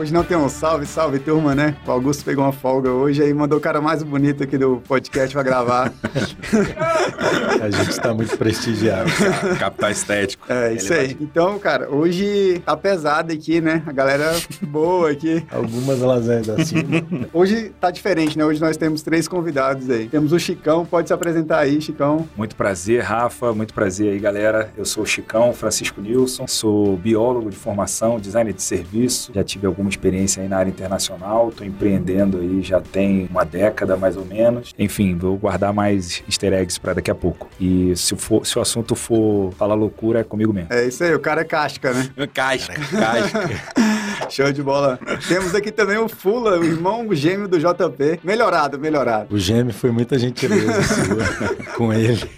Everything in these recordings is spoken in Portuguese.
Hoje não tem um salve, salve turma, né? O Augusto pegou uma folga hoje aí mandou o cara mais bonito aqui do podcast pra gravar. A gente tá muito prestigiado. Capital estético. É, isso aí. Então, cara, hoje tá pesado aqui, né? A galera boa aqui. Algumas lasanhas assim. Hoje tá diferente, né? Hoje nós temos três convidados aí. Temos o Chicão, pode se apresentar aí, Chicão. Muito prazer, Rafa. Muito prazer aí, galera. Eu sou o Chicão Francisco Nilson. Sou biólogo de formação, designer de serviço. Já tive alguma experiência aí na área internacional. Estou empreendendo aí já tem uma década mais ou menos. Enfim, vou guardar mais easter eggs para daqui a pouco. E se, for, se o assunto for falar loucura, é comigo mesmo. É isso aí, o cara é casca, né? Casca, casca. Show de bola. Temos aqui também o Fula, o irmão gêmeo do JP. Melhorado, melhorado. O gêmeo foi muita gentileza sua com ele.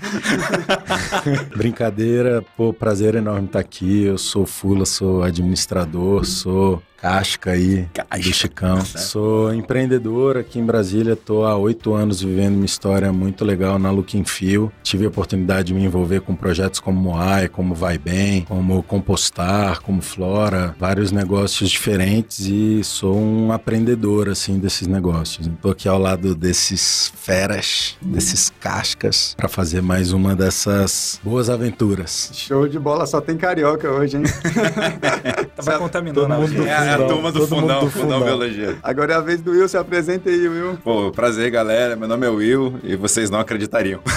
Brincadeira, pô, prazer enorme estar aqui. Eu sou Fula, sou administrador, sou casca aí Casca. do Chicão. Sou empreendedor aqui em Brasília, tô há oito anos vivendo uma história muito legal na Looking Feel. Tive a oportunidade de me envolver com projetos como Moai, como Vai Bem, como Compostar, como Flora, vários negócios diferentes e sou um aprendedor assim desses negócios. Tô aqui ao lado desses feras, desses cascas para fazer mais uma dessas boas aventuras. Show de bola, só tem carioca hoje, hein? Tava contaminando todo a mundo do audiência. É a turma do fundão, do fundão fundão. biologia. Agora é a vez do Will, se apresenta aí, Will. Pô, prazer, galera. Meu nome é Will e vocês não acreditariam.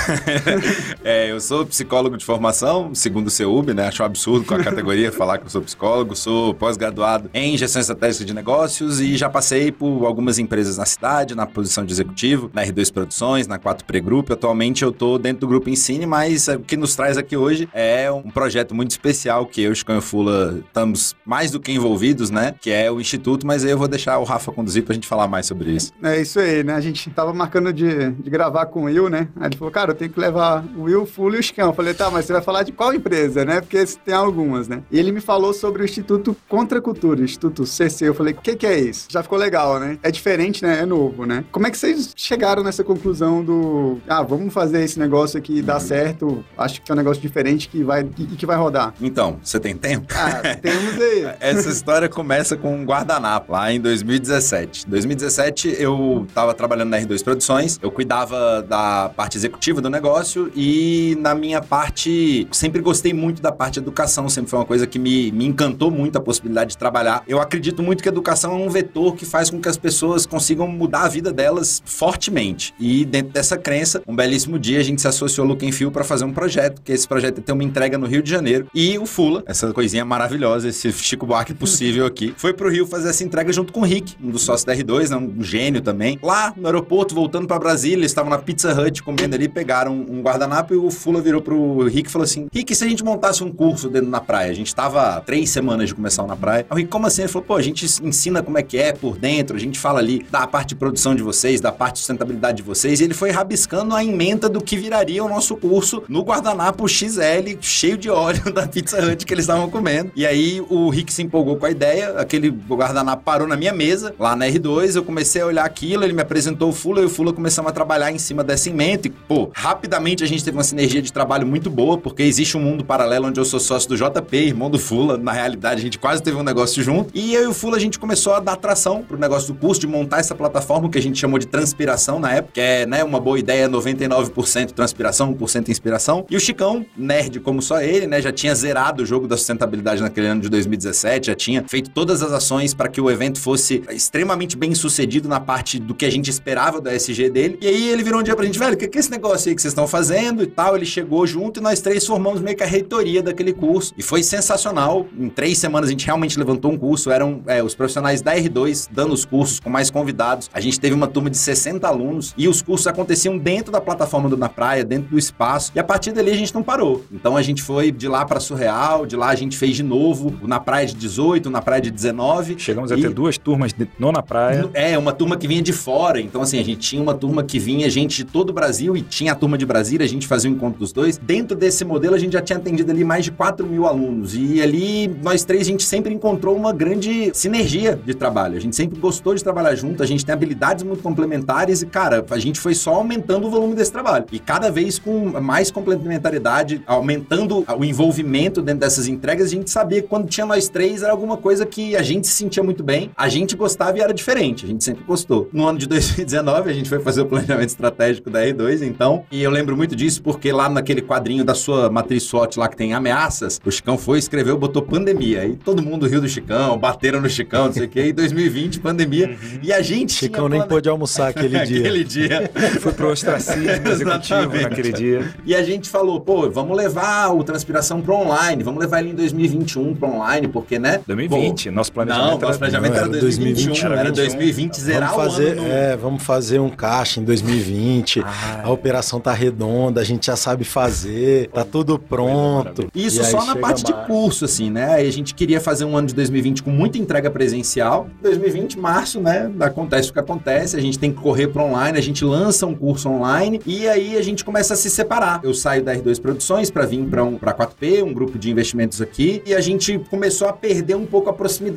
É, eu sou psicólogo de formação, segundo o CEUB, né? Acho um absurdo com a categoria falar que eu sou psicólogo. Sou pós-graduado em gestão estratégica de negócios e já passei por algumas empresas na cidade, na posição de executivo, na R2 Produções, na 4 Pre Group. Atualmente eu tô dentro do grupo Ensine, mas o que nos traz aqui hoje é um projeto muito especial que eu e o Chico Fula estamos mais do que envolvidos, né? Que é o Instituto, mas aí eu vou deixar o Rafa conduzir pra gente falar mais sobre isso. É isso aí, né? A gente tava marcando de, de gravar com o Will, né? Aí ele falou, cara, eu tenho que levar o Will, Fulo e o Chicão. Eu falei, tá, mas você vai falar de qual empresa, né? Porque tem algumas, né? E ele me falou sobre o Instituto Contra Cultura, Instituto CC. Eu falei, o que, que é isso? Já ficou legal, né? É diferente, né? É novo, né? Como é que vocês chegaram nessa conclusão do, ah, vamos fazer esse negócio aqui dar certo? Acho que é um negócio diferente que vai, e que vai rodar. Então, você tem tempo? Ah, temos aí. Essa história começa com um guardanapo, lá em 2017. 2017, eu estava trabalhando na R2 Produções, eu cuidava da parte executiva do negócio e na minha parte, sempre gostei muito da parte de educação, sempre foi uma coisa que me, me encantou muito a possibilidade de trabalhar. Eu acredito muito que a educação é um vetor que faz com que as pessoas consigam mudar a vida delas fortemente. E dentro dessa crença, um belíssimo dia a gente se associou ao Look Feel para fazer um projeto, que esse projeto é ter uma entrega no Rio de Janeiro. E o Fula, essa coisinha maravilhosa, esse Chico Buarque possível aqui, foi pro Rio fazer essa entrega junto com o Rick, um dos sócios da R2, né, um gênio também. Lá no aeroporto, voltando para Brasília, eles estavam na Pizza Hut comendo ali, pegaram um guardanapo e o Fula virou pro Rick e falou assim: Rick, se a gente montasse um curso dentro na praia? A gente tava três semanas de começar na praia. O Rick, como assim? Ele falou: pô, a gente ensina como é que é por dentro, a gente fala ali da parte de produção de vocês, da parte de sustentabilidade de vocês. E ele foi rabiscando a emenda do que viraria o nosso curso no guardanapo XL, cheio de óleo da Pizza Hut que eles estavam comendo. E aí o Rick se empolgou com a ideia, aquele guardanapo parou na minha mesa, lá na R2, eu comecei a olhar aquilo, ele me apresentou o Fula e o Fula começamos a trabalhar em cima dessa emenda e, pô, rapidamente a gente teve uma sinergia de trabalho muito boa, porque existe um mundo paralelo onde eu sou sócio do JP, irmão do Fula, na realidade a gente quase teve um negócio junto, e eu e o Fula a gente começou a dar tração pro negócio do curso, de montar essa plataforma que a gente chamou de transpiração na época, que é, né, uma boa ideia, 99% transpiração, 1% inspiração, e o Chicão, nerd como só ele, né, já tinha zerado o jogo da sustentabilidade naquele ano de 2017, já tinha feito todas as ações para que o evento fosse extremamente bem sucedido na parte do que a gente esperava do SG dele. E aí ele virou um dia pra gente, velho, o que, que é esse negócio aí que vocês estão fazendo e tal? Ele chegou junto e nós três formamos meio que a reitoria daquele curso. E foi sensacional. Em três semanas a gente realmente levantou um curso. Eram é, os profissionais da R2 dando os cursos com mais convidados. A gente teve uma turma de 60 alunos e os cursos aconteciam dentro da plataforma do Na Praia, dentro do espaço. E a partir dali a gente não parou. Então a gente foi de lá para Surreal, de lá a gente fez de novo o Na Praia de 18, o Na Praia de 19. Chegamos a E- ter duas turmas de, no na praia. é, uma turma que vinha de fora. Então, assim, a gente tinha uma turma que vinha gente de todo o Brasil e tinha a turma de Brasília, a gente fazia o encontro dos dois. Dentro desse modelo, a gente já tinha atendido ali mais de 4 mil alunos. E ali, nós três, a gente sempre encontrou uma grande sinergia de trabalho. A gente sempre gostou de trabalhar junto, a gente tem habilidades muito complementares e, cara, a gente foi só aumentando o volume desse trabalho. E cada vez com mais complementariedade, aumentando o envolvimento dentro dessas entregas, a gente sabia que quando tinha nós três, era alguma coisa que a gente se sentia muito bem, a gente gostava e era diferente, a gente sempre gostou. No ano de 2019, a gente foi fazer o planejamento estratégico da R2, então, e eu lembro muito disso porque lá naquele quadrinho da sua matriz SWOT lá que tem ameaças, o Chicão foi, escreveu, botou pandemia. E todo mundo riu do Chicão, bateram no Chicão, não sei o quê. E 2020, pandemia. Uhum. E a gente. Chicão nem pôde almoçar aquele dia. aquele dia. foi pro ostracismo executivo naquele dia. E a gente falou, pô, vamos levar o Transpiração pro online, vamos levar ele em 2021 pro online, porque, né? 2020, pô, nosso planejamento. Não, nosso planejamento não, era, era 2021. Era 2020, zerar vamos fazer, o ano. É, vamos fazer um caixa em 2020. Ah, a operação tá redonda, a gente já sabe fazer, tá tudo pronto. Isso só na parte mais. de curso, assim, né? Aí a gente queria fazer um ano de 2020 com muita entrega presencial. 2020, março, né? Acontece o que acontece, a gente tem que correr para online, a gente lança um curso online e aí a gente começa a se separar. Eu saio da R2 Produções para vir para um, 4P, um grupo de investimentos aqui, e a gente começou a perder um pouco a proximidade,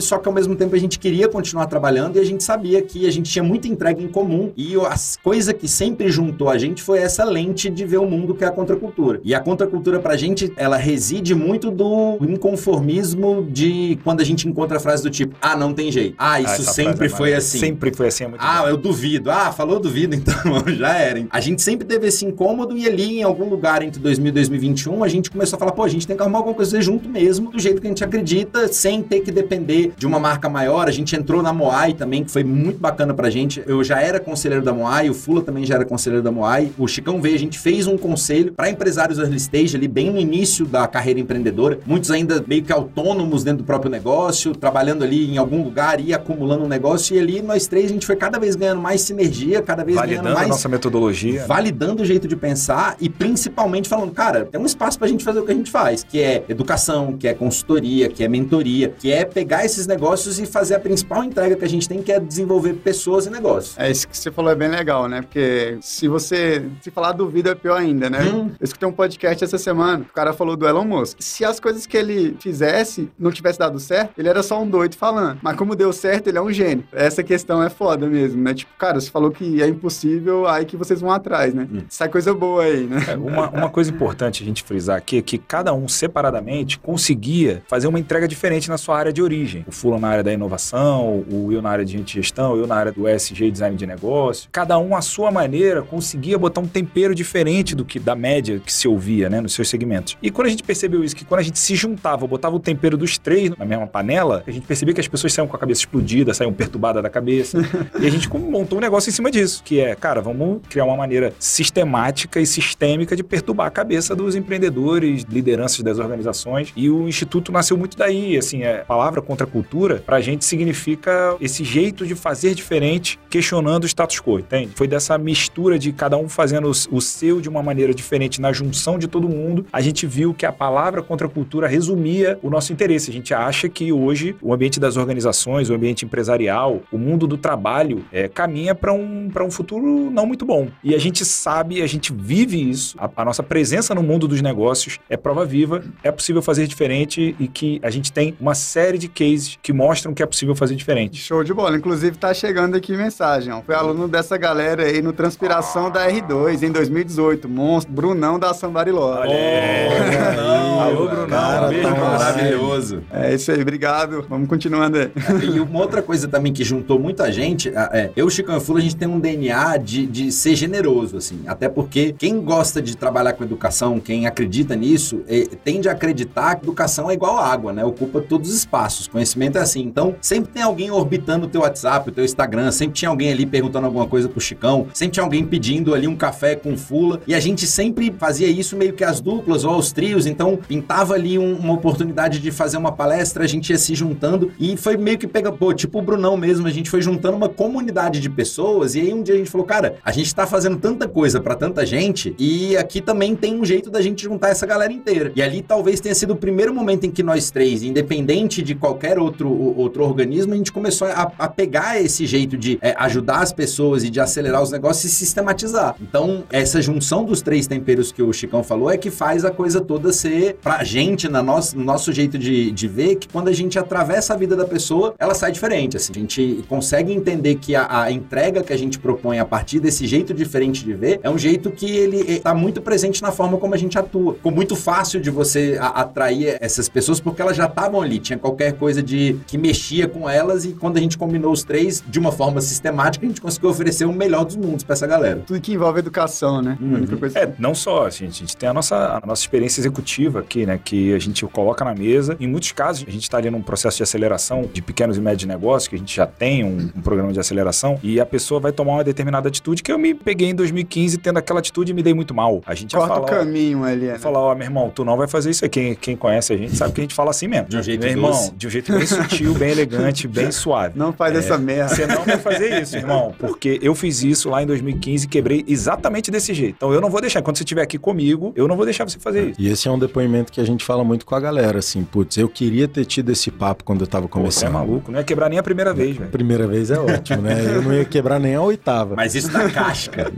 só que ao mesmo tempo a gente queria continuar trabalhando e a gente sabia que a gente tinha muita entrega em comum e a coisa que sempre juntou a gente foi essa lente de ver o mundo que é a contracultura. E a contracultura pra gente, ela reside muito do inconformismo de quando a gente encontra a frase do tipo, ah, não tem jeito. Ah, isso ah, sempre foi assim. Sempre foi assim, é muito Ah, bom. eu duvido. Ah, falou duvido, então já era. A gente sempre teve esse incômodo e ali em algum lugar entre 2000 e 2021 a gente começou a falar, pô, a gente tem que arrumar alguma coisa junto mesmo, do jeito que a gente acredita, sem ter que depender de uma marca maior. A gente entrou na Moai também, que foi muito bacana pra gente. Eu já era conselheiro da Moai, o Fula também já era conselheiro da Moai. O Chicão veio, a gente fez um conselho para empresários early stage ali, bem no início da carreira empreendedora. Muitos ainda meio que autônomos dentro do próprio negócio, trabalhando ali em algum lugar e acumulando um negócio. E ali nós três a gente foi cada vez ganhando mais sinergia, cada vez validando ganhando mais. a nossa metodologia. Validando o jeito de pensar e principalmente falando, cara, tem um espaço pra gente fazer o que a gente faz, que é educação, que é consultoria, que é mentoria, que é pegar esses negócios e fazer a principal entrega que a gente tem, que é desenvolver pessoas e negócios. É isso que você falou é bem legal, né? Porque se você se falar dúvida é pior ainda, né? Hum. Eu escutei um podcast essa semana, o cara falou do Elon Musk. Se as coisas que ele fizesse não tivesse dado certo, ele era só um doido falando. Mas como deu certo, ele é um gênio. Essa questão é foda mesmo, né? Tipo, cara, você falou que é impossível, aí que vocês vão atrás, né? Hum. Sai coisa boa aí, né? É, uma, uma coisa importante a gente frisar aqui é que cada um separadamente conseguia fazer uma entrega diferente na sua área de origem. O Fulano na área da inovação, o Will na área de gestão, eu na área do SG design de negócio. Cada um à sua maneira conseguia botar um tempero diferente do que da média que se ouvia, né, nos seus segmentos. E quando a gente percebeu isso, que quando a gente se juntava, botava o tempero dos três na mesma panela, a gente percebia que as pessoas saíam com a cabeça explodida, saíam perturbadas da cabeça. e a gente montou um negócio em cima disso, que é, cara, vamos criar uma maneira sistemática e sistêmica de perturbar a cabeça dos empreendedores, lideranças das organizações. E o Instituto nasceu muito daí, assim, a palavra contra a cultura, pra gente significa esse jeito de fazer diferente, questionando o status quo, entende? Foi dessa mistura de cada um fazendo o seu de uma maneira diferente na junção de todo mundo, a gente viu que a palavra contra a cultura resumia o nosso interesse. A gente acha que hoje o ambiente das organizações, o ambiente empresarial, o mundo do trabalho é, caminha para um, um futuro não muito bom. E a gente sabe, a gente vive isso, a, a nossa presença no mundo dos negócios é prova viva, é possível fazer diferente e que a gente tem uma série de cases que mostram que é possível fazer diferente. Show de bola. Inclusive, tá chegando aqui mensagem. Ó. Foi aluno dessa galera aí no Transpiração da R2 em 2018. Monstro, Brunão da Sambariló. Olha oh, Alô, Brunão. Cara, beijo, tá maravilhoso. É isso aí, obrigado. Vamos continuando aí. E uma outra coisa também que juntou muita gente, é, eu e Chico Fula, a gente tem um DNA de, de ser generoso, assim. Até porque quem gosta de trabalhar com educação, quem acredita nisso, é, tende a acreditar que educação é igual água, né? Ocupa todos os espaços. Conhecimento é assim. Então, sempre tem alguém orbitando o teu WhatsApp, o teu Instagram, sempre tinha alguém ali perguntando alguma coisa pro Chicão, sempre tinha alguém pedindo ali um café com fula, e a gente sempre fazia isso meio que as duplas ou aos trios, então pintava ali um, uma oportunidade de fazer uma palestra, a gente ia se juntando, e foi meio que pega, pô, tipo o Brunão mesmo, a gente foi juntando uma comunidade de pessoas, e aí um dia a gente falou, cara, a gente tá fazendo tanta coisa para tanta gente, e aqui também tem um jeito da gente juntar essa galera inteira. E ali talvez tenha sido o primeiro momento em que nós três, independente de qualquer outro, outro organismo, a gente começou a, a pegar esse jeito de é, ajudar as pessoas e de acelerar os negócios e sistematizar. Então, essa junção dos três temperos que o Chicão falou é que faz a coisa toda ser, pra gente, na nosso, no nosso jeito de, de ver, que quando a gente atravessa a vida da pessoa, ela sai diferente. Assim. A gente consegue entender que a, a entrega que a gente propõe a partir desse jeito diferente de ver é um jeito que ele está muito presente na forma como a gente atua. Ficou muito fácil de você a, atrair essas pessoas porque elas já estavam ali. Tinha qualquer coisa de que mexia com elas e quando a gente combinou os três de uma forma sistemática, a gente conseguiu oferecer o melhor dos mundos para essa galera. Tudo que envolve educação, né? Uhum. A única coisa é, não só, assim, a gente tem a nossa, a nossa experiência executiva aqui, né, que a gente coloca na mesa. Em muitos casos, a gente está ali num processo de aceleração de pequenos e médios negócios, que a gente já tem um, um, programa de aceleração, e a pessoa vai tomar uma determinada atitude que eu me peguei em 2015 tendo aquela atitude e me dei muito mal. A gente Corta fala, o caminho ali, né? Falar, ó, meu irmão, tu não vai fazer isso aí. Quem, quem conhece a gente sabe que a gente fala assim mesmo. De um jeito Meu irmão, de um jeito bem sutil, bem elegante, bem suave. Não faz é, essa merda. Você não vai fazer isso, irmão, porque eu fiz isso lá em 2015 e quebrei exatamente desse jeito. Então eu não vou deixar. Quando você estiver aqui comigo, eu não vou deixar você fazer isso. E esse é um depoimento que a gente fala muito com a galera, assim, putz, eu queria ter tido esse papo quando eu tava começando. Pô, você é maluco, não ia quebrar nem a primeira vez, velho. Primeira vez é ótimo, né? Eu não ia quebrar nem a oitava. Mas isso dá casca.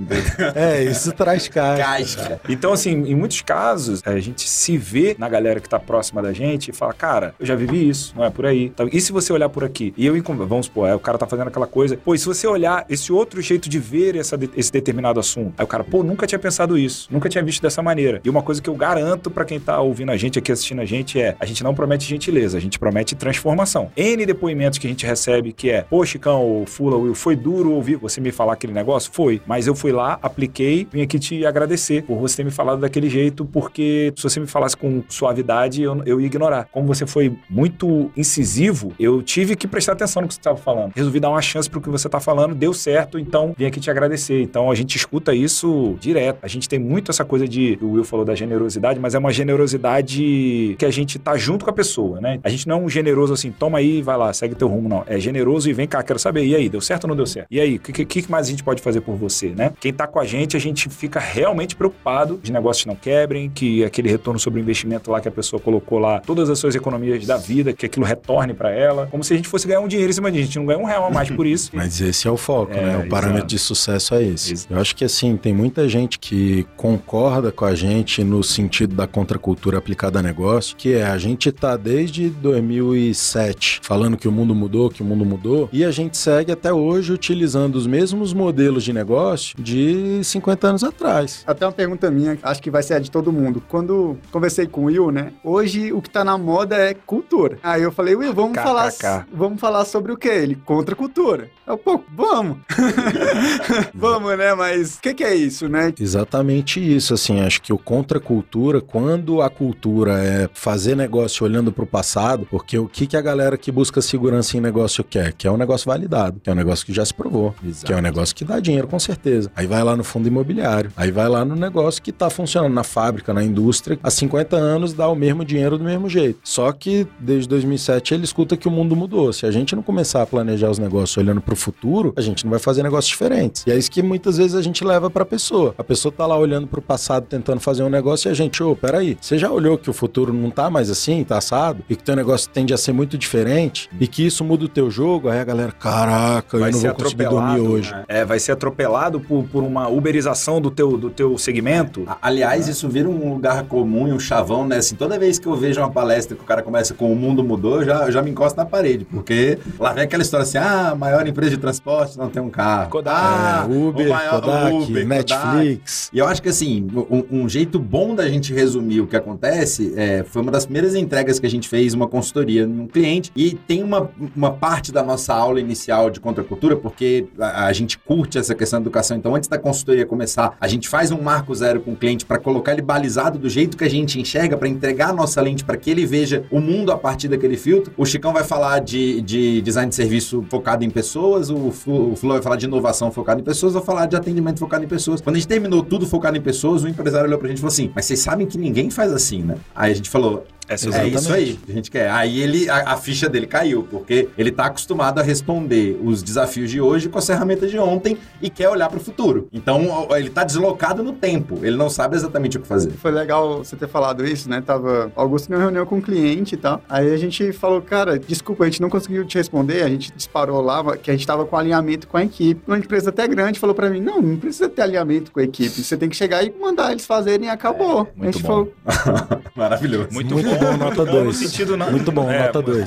é, isso traz casca. Casca. Então, assim, em muitos casos, a gente se vê na galera que tá próxima da gente e fala, cara, eu já vivi isso, não é por aí. Então, e se você olhar por aqui? E eu, vamos supor, é, o cara tá fazendo aquela coisa, pô, e se você olhar esse outro jeito de ver essa, esse determinado assunto, aí o cara, pô, nunca tinha pensado isso, nunca tinha visto dessa maneira. E uma coisa que eu garanto para quem tá ouvindo a gente aqui, assistindo a gente, é, a gente não promete gentileza, a gente promete transformação. N depoimentos que a gente recebe que é, pô, Chicão, Fula, Will, foi duro ouvir você me falar aquele negócio? Foi. Mas eu fui lá, apliquei, vim aqui te agradecer por você ter me falado daquele jeito, porque se você me falasse com suavidade, eu, eu ia ignorar. Como você foi muito incisivo, eu tive que prestar atenção no que você estava falando. Resolvi dar uma chance pro que você está falando, deu certo, então vim aqui te agradecer. Então a gente escuta isso direto. A gente tem muito essa coisa de, o Will falou da generosidade, mas é uma generosidade que a gente tá junto com a pessoa, né? A gente não é um generoso assim, toma aí, vai lá, segue teu rumo, não. É generoso e vem cá, quero saber, e aí, deu certo ou não deu certo? E aí, o que, que, mais a gente pode fazer por você, né? Quem tá com a gente, a gente fica realmente preocupado de negócios não quebrem, que aquele retorno sobre o investimento lá que a pessoa colocou lá, todas as suas economias da vida, que aquilo retorne para ela, como se a gente fosse ganhar um dinheiro em cima disso. A gente não ganha um real a mais por isso. Mas esse é o foco, é, né? O parâmetro exato. de sucesso é esse. Exato. Eu acho que assim, tem muita gente que concorda com a gente no sentido da contracultura aplicada a negócio, que é a gente tá desde 2007 falando que o mundo mudou, que o mundo mudou, e a gente segue até hoje utilizando os mesmos modelos de negócio de 50 anos atrás. Até uma pergunta minha, acho que vai ser a de todo mundo. Quando conversei com o Will, né? Hoje o que tá na moda é cultura. Aí eu falei, Will, vamos falar, vamos falar sobre o que? Ele contra cultura. Eu, pô, vamos. vamos, né? Mas o que, que é isso, né? Exatamente isso, assim, acho que o contra cultura, quando a cultura é fazer negócio olhando para o passado, porque o que, que a galera que busca segurança em negócio quer? Que é um negócio validado, que é um negócio que já se provou, Exato. que é um negócio que dá dinheiro com certeza. Aí vai lá no fundo imobiliário, aí vai lá no negócio que está funcionando na fábrica, na indústria, há 50 anos dá o mesmo dinheiro do mesmo jeito. Só que desde 2007 ele escuta que o mundo mudou. Se a gente não começar a planejar os negócios olhando para o futuro, a gente não vai fazer negócios diferentes. E é isso que muitas vezes a gente leva para a pessoa. A pessoa tá lá olhando para o passado, tentando fazer um negócio e a gente, ô, oh, peraí, você já olhou que o futuro não tá mais assim, tá assado? E que teu negócio tende a ser muito diferente? E que isso muda o teu jogo? Aí a galera, caraca, vai eu não vou conseguir dormir hoje. Né? É, vai ser atropelado por, por uma uberização do teu, do teu segmento. Aliás, isso vira um lugar comum e um chavão, né? Assim, toda vez que eu vejo uma palestra que o cara começa com o mundo mudou, eu já, eu já me encosto na parede, porque lá vem aquela história assim, ah, a maior empresa de transporte não tem um carro. Kodak, ah, Uber, maior, Kodak, Uber, Netflix. Kodak. E eu acho que assim, um, um, jeito bom da gente resumir o que acontece é, foi uma das primeiras entregas que a gente fez, uma consultoria num cliente, e tem uma, uma parte da nossa aula inicial de contracultura, porque a, a gente curte essa questão da educação, então antes da consultoria começar, a gente faz um marco zero com o cliente para colocar ele balizado do jeito que a gente enxerga, para entregar a nossa lente para que ele veja o mundo a partir daquele filtro. O Chicão vai falar de, de design de serviço focado em pessoas, o, o Flo vai falar de inovação focado em pessoas, vou falar de atendimento focado em pessoas. Quando a gente terminou tudo focado em pessoas, o empresário olhou pra gente e falou assim: Mas vocês sabem que ninguém faz assim, né? Aí a gente falou: é, é isso aí, a gente quer. Aí ele, a, a, ficha dele caiu, porque ele tá acostumado a responder os desafios de hoje com as ferramentas de ontem e quer olhar para o futuro. Então ele tá deslocado no tempo, ele não sabe exatamente o que fazer. Foi legal você ter falado isso, né? Tava Augusto em uma reunião com um cliente e tal. Aí a gente falou, cara, desculpa, a gente não conseguiu te responder, a gente disparou lá que a gente tava com alinhamento com a equipe. Uma empresa até grande falou para mim, não, não precisa ter alinhamento com a equipe, você tem que chegar e mandar eles fazerem e acabou. É, muito a gente bom. falou... Maravilhoso. Muito, muito bom, nota 2. sentido não. Muito bom, é, nota 2.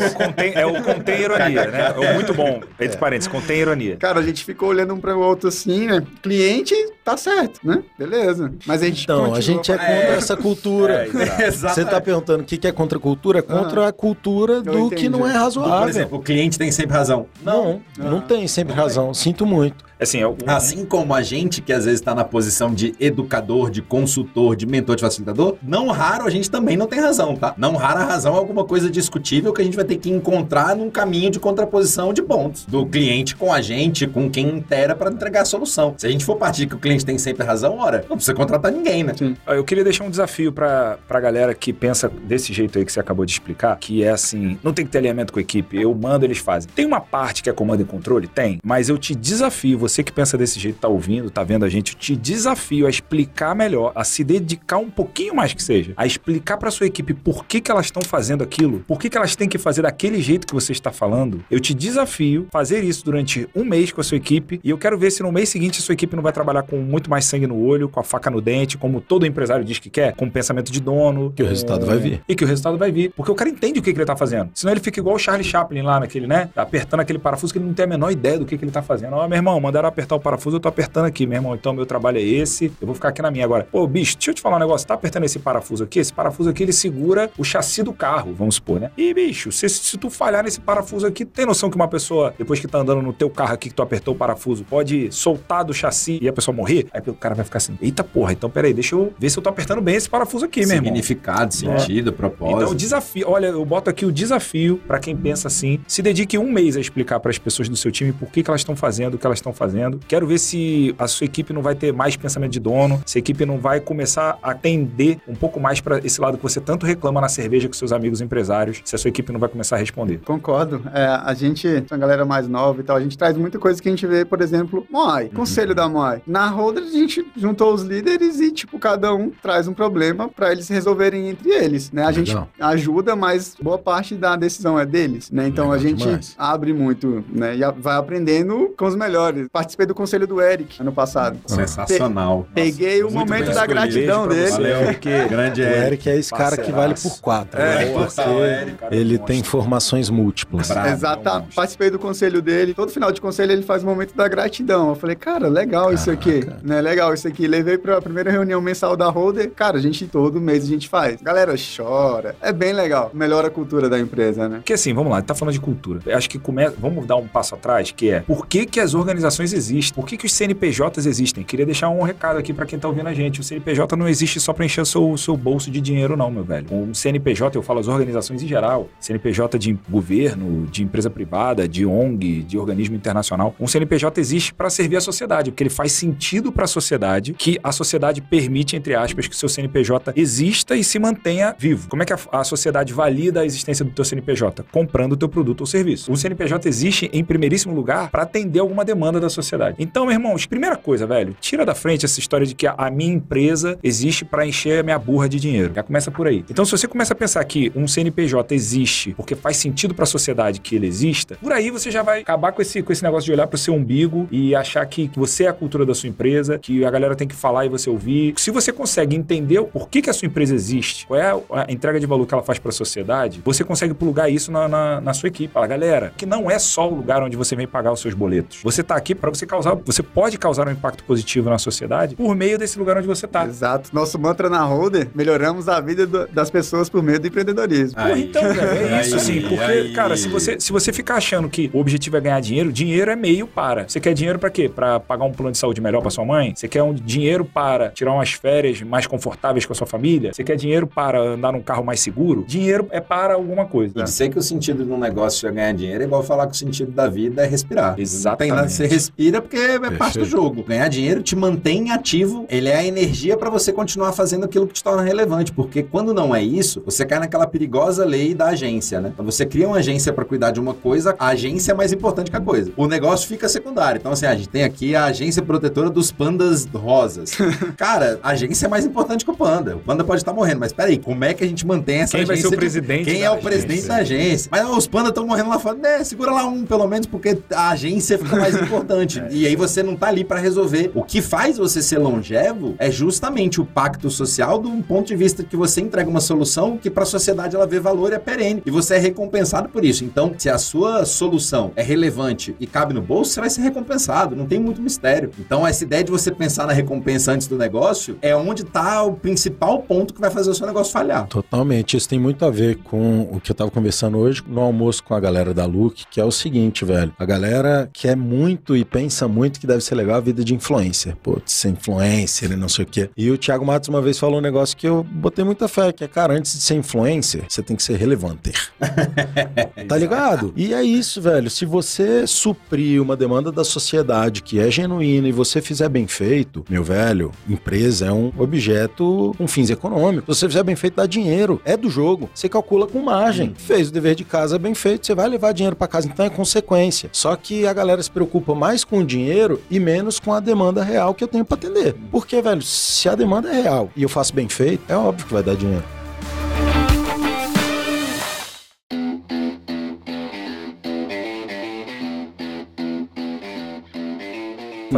É o contém ironia, né? É muito bom. Entre é. parênteses, contém ironia. Cara, a gente ficou olhando um para o outro assim, né? Cliente tá certo, né? Beleza. Mas a gente Então, continua a gente é contra essa cultura. É, exato. Você tá perguntando o que que é contra a cultura? É contra a cultura do entendi. que não é Por razoável. exemplo, o cliente tem sempre razão. Não, não Ah. tem sempre razão. Sinto muito. Assim, é um- Assim como a gente, que às vezes está na posição de educador, de consultor, de mentor, de facilitador, não raro a gente também não tem razão, tá? Não raro a razão é alguma coisa discutível que a gente vai ter que encontrar num caminho de contraposição de pontos. Do cliente com a gente, com quem intera para entregar a solução. Se a gente for partir que o cliente tem sempre razão, ora, não precisa contratar ninguém, né? Ó, Eu queria deixar um desafio pra, pra galera que pensa desse jeito aí que você acabou de explicar, que é assim, não tem que ter alinhamento com a equipe, eu mando, eles fazem. Tem uma parte que é comando e controle? Tem, mas eu te desafio, você que pensa desse jeito, tá ouvindo, tá vendo a gente, eu te desafio a explicar melhor, a se dedicar um pouquinho mais que seja, a explicar pra sua equipe por que que elas estão fazendo aquilo, por que que elas têm que fazer daquele jeito que você está falando. Eu te desafio a fazer isso durante um mês com a sua equipe e eu quero ver se no mês seguinte a sua equipe não vai trabalhar com muito mais sangue no olho, com a faca no dente, como todo empresário diz que quer, com pensamento de dono. Que o resultado vai vir. E que o resultado vai vir. Porque o cara entende o que, que ele tá fazendo. Senão ele fica igual o Charlie Chaplin lá naquele, né? Apertando aquele parafuso que ele não tem a menor ideia do que, que ele tá fazendo. Ó, meu irmão, mandaram apertar o parafuso, eu tô apertando aqui, meu irmão. Então meu trabalho é esse, eu vou ficar aqui na minha agora. Pô, bicho, deixa eu te falar um negócio. Tá apertando esse parafuso aqui? Esse parafuso aqui ele segura o chassi do carro, vamos supor, né? E, bicho, se, se tu falhar nesse parafuso aqui, tem noção que uma pessoa, depois que tá andando no teu carro aqui, que tu apertou o parafuso, pode soltar do chassi e a pessoa morrer? Aí o cara vai ficar assim: eita porra, então peraí, deixa eu ver se eu tô apertando bem esse parafuso aqui, meu irmão. Significado, sentido, propósito. Então, o desafio, olha, eu boto aqui o desafio pra quem pensa assim: se dedique um mês a explicar para as pessoas do seu time por que, que elas estão fazendo o que elas estão fazendo. Quero ver se a sua equipe não vai ter mais pensamento de dono, se a equipe não vai começar a atender um pouco mais pra esse lado que você tanto reclama na cerveja com seus amigos empresários, se a sua equipe não vai começar a responder. Concordo. É, a gente, a galera mais nova e tal, a gente traz muita coisa que a gente vê, por exemplo, Moai, conselho da Moai. Na Holder, a gente juntou os líderes e, tipo, cada um traz um problema pra eles resolverem entre eles, né? A gente Legal. ajuda, mas boa parte da decisão é deles, né? Então a Legal gente demais. abre muito, né? E a- vai aprendendo com os melhores. Participei do conselho do Eric ano passado. Sensacional. Peguei o momento da gratidão dele. Valeu, grande O Eric. Eric é esse cara que vale por quatro. né? É, Porque Eric, cara, ele tem formações múltiplas. Bravo, é um monstro. participei do conselho dele. Todo final de conselho ele faz o momento da gratidão. Eu falei, cara, legal isso aqui, né? Legal isso aqui. Levei pra primeira reunião mensal da Holder. Cara, a gente todo mês a gente faz. Galera chora. É bem legal. Melhora a cultura da empresa, né? Porque assim, vamos lá, tá falando de cultura. Eu acho que começa. Vamos dar um passo atrás, que é por que, que as organizações existem? Por que, que os CNPJs existem? Queria deixar um recado aqui pra quem tá ouvindo a gente. O CNPJ não existe só pra encher o seu, seu bolso de dinheiro, não, meu velho. O CNPJ, eu falo as organizações em geral, CNPJ de governo, de empresa privada, de ONG, de organismo internacional. Um CNPJ existe pra servir a sociedade, porque ele faz sentido pra sociedade, que a sociedade permite, entre aspas, que o seu CNPJ exista e se mantenha vivo. Como é que a, a sociedade valida a existência do teu CNPJ? Comprando o teu produto ou serviço. O CNPJ existe em primeiríssimo lugar para atender alguma demanda da sociedade. Então, meu irmão, primeira coisa, velho, tira da frente essa história de que a, a minha empresa existe para encher a minha burra de dinheiro. Já começa por aí. Então, se você começa a pensar que um CNPJ existe porque faz sentido para a sociedade que ele exista, por aí você já vai acabar com esse, com esse negócio de olhar para o seu umbigo e achar que você é a cultura da sua empresa, que a galera tem que falar e você ouvir. Se você consegue entender o porquê que a sua empresa existe, qual é a, entrega de valor que ela faz para a sociedade, você consegue plugar isso na, na, na sua equipe. Fala, galera, que não é só o lugar onde você vem pagar os seus boletos. Você tá aqui para você causar, você pode causar um impacto positivo na sociedade por meio desse lugar onde você tá. Exato. Nosso mantra na Holder, melhoramos a vida do- das pessoas por meio do empreendedorismo. Porra, Aí, então, velho, é isso aí, assim. Porque, aí. cara, se você, se você ficar achando que o objetivo é ganhar dinheiro, dinheiro é meio para. Você quer dinheiro pra quê? Pra pagar um plano de saúde melhor pra sua mãe? Você quer um dinheiro para tirar umas férias mais confortáveis com a sua família? Você quer dinheiro para andar num carro mais seguro? Dinheiro é para alguma coisa. E dizer que o sentido de um negócio é ganhar dinheiro é igual falar que o sentido da vida é respirar. Não tem Exatamente. você respira porque é parte do Perfeito. jogo. Ganhar dinheiro te mantém ativo, ele é a energia pra você continuar fazendo aquilo que te torna relevante, porque quando não é isso, você cai naquela perigosa lei da agência, né? Então você cria uma agência pra cuidar de uma coisa, a agência é mais importante que a coisa. O negócio fica secundário. Então assim, a gente tem aqui a agência protetora dos pandas rosas. Cara, a agência é mais importante que o panda. O panda pode estar morrendo, mas peraí, como é que a gente mantém essa Quem vai agência? ser o de- presidente Quem da é o agência? presidente da agência? Mas ó, os pandas estão morrendo lá fora. Né, segura lá um, pelo menos, porque a agência fica mais importante. E aí você não tá ali pra resolver. O que faz você ser longevo é justamente o pacto social de um ponto de vista que você entrega uma solução que pra sociedade ela vê valor e é perene. E você é recompensado por isso. Então, se a sua solução é relevante e cabe no bolso, você vai ser recompensado. Não tem muito mistério. Então, esse, ideia de você pensar na recompensa antes do negócio é onde tá o principal ponto que vai fazer o seu negócio falhar. Totalmente. Isso tem muito a ver com o que eu tava conversando hoje no almoço com a galera da Look, que é o seguinte, velho. A galera quer muito e pensa muito que deve ser legal a vida de influencer. Pô, ser influencer e não sei o quê. E o Thiago Matos uma vez falou um negócio que eu botei muita fé, que é, cara, antes de ser influencer, você tem que ser relevante. tá ligado? E é isso, velho. Se você suprir uma demanda da sociedade que é genuína e você fizer bem feito, meu velho, empresa é um objeto com fins econômicos. Se você fizer bem feito, dá dinheiro. É do jogo. Você calcula com margem. Fez o dever de casa bem feito, você vai levar dinheiro para casa. Então é consequência. Só que a galera se preocupa mais com o dinheiro e menos com a demanda real que eu tenho para atender. Porque, velho, se a demanda é real e eu faço bem feito, é óbvio que vai dar dinheiro.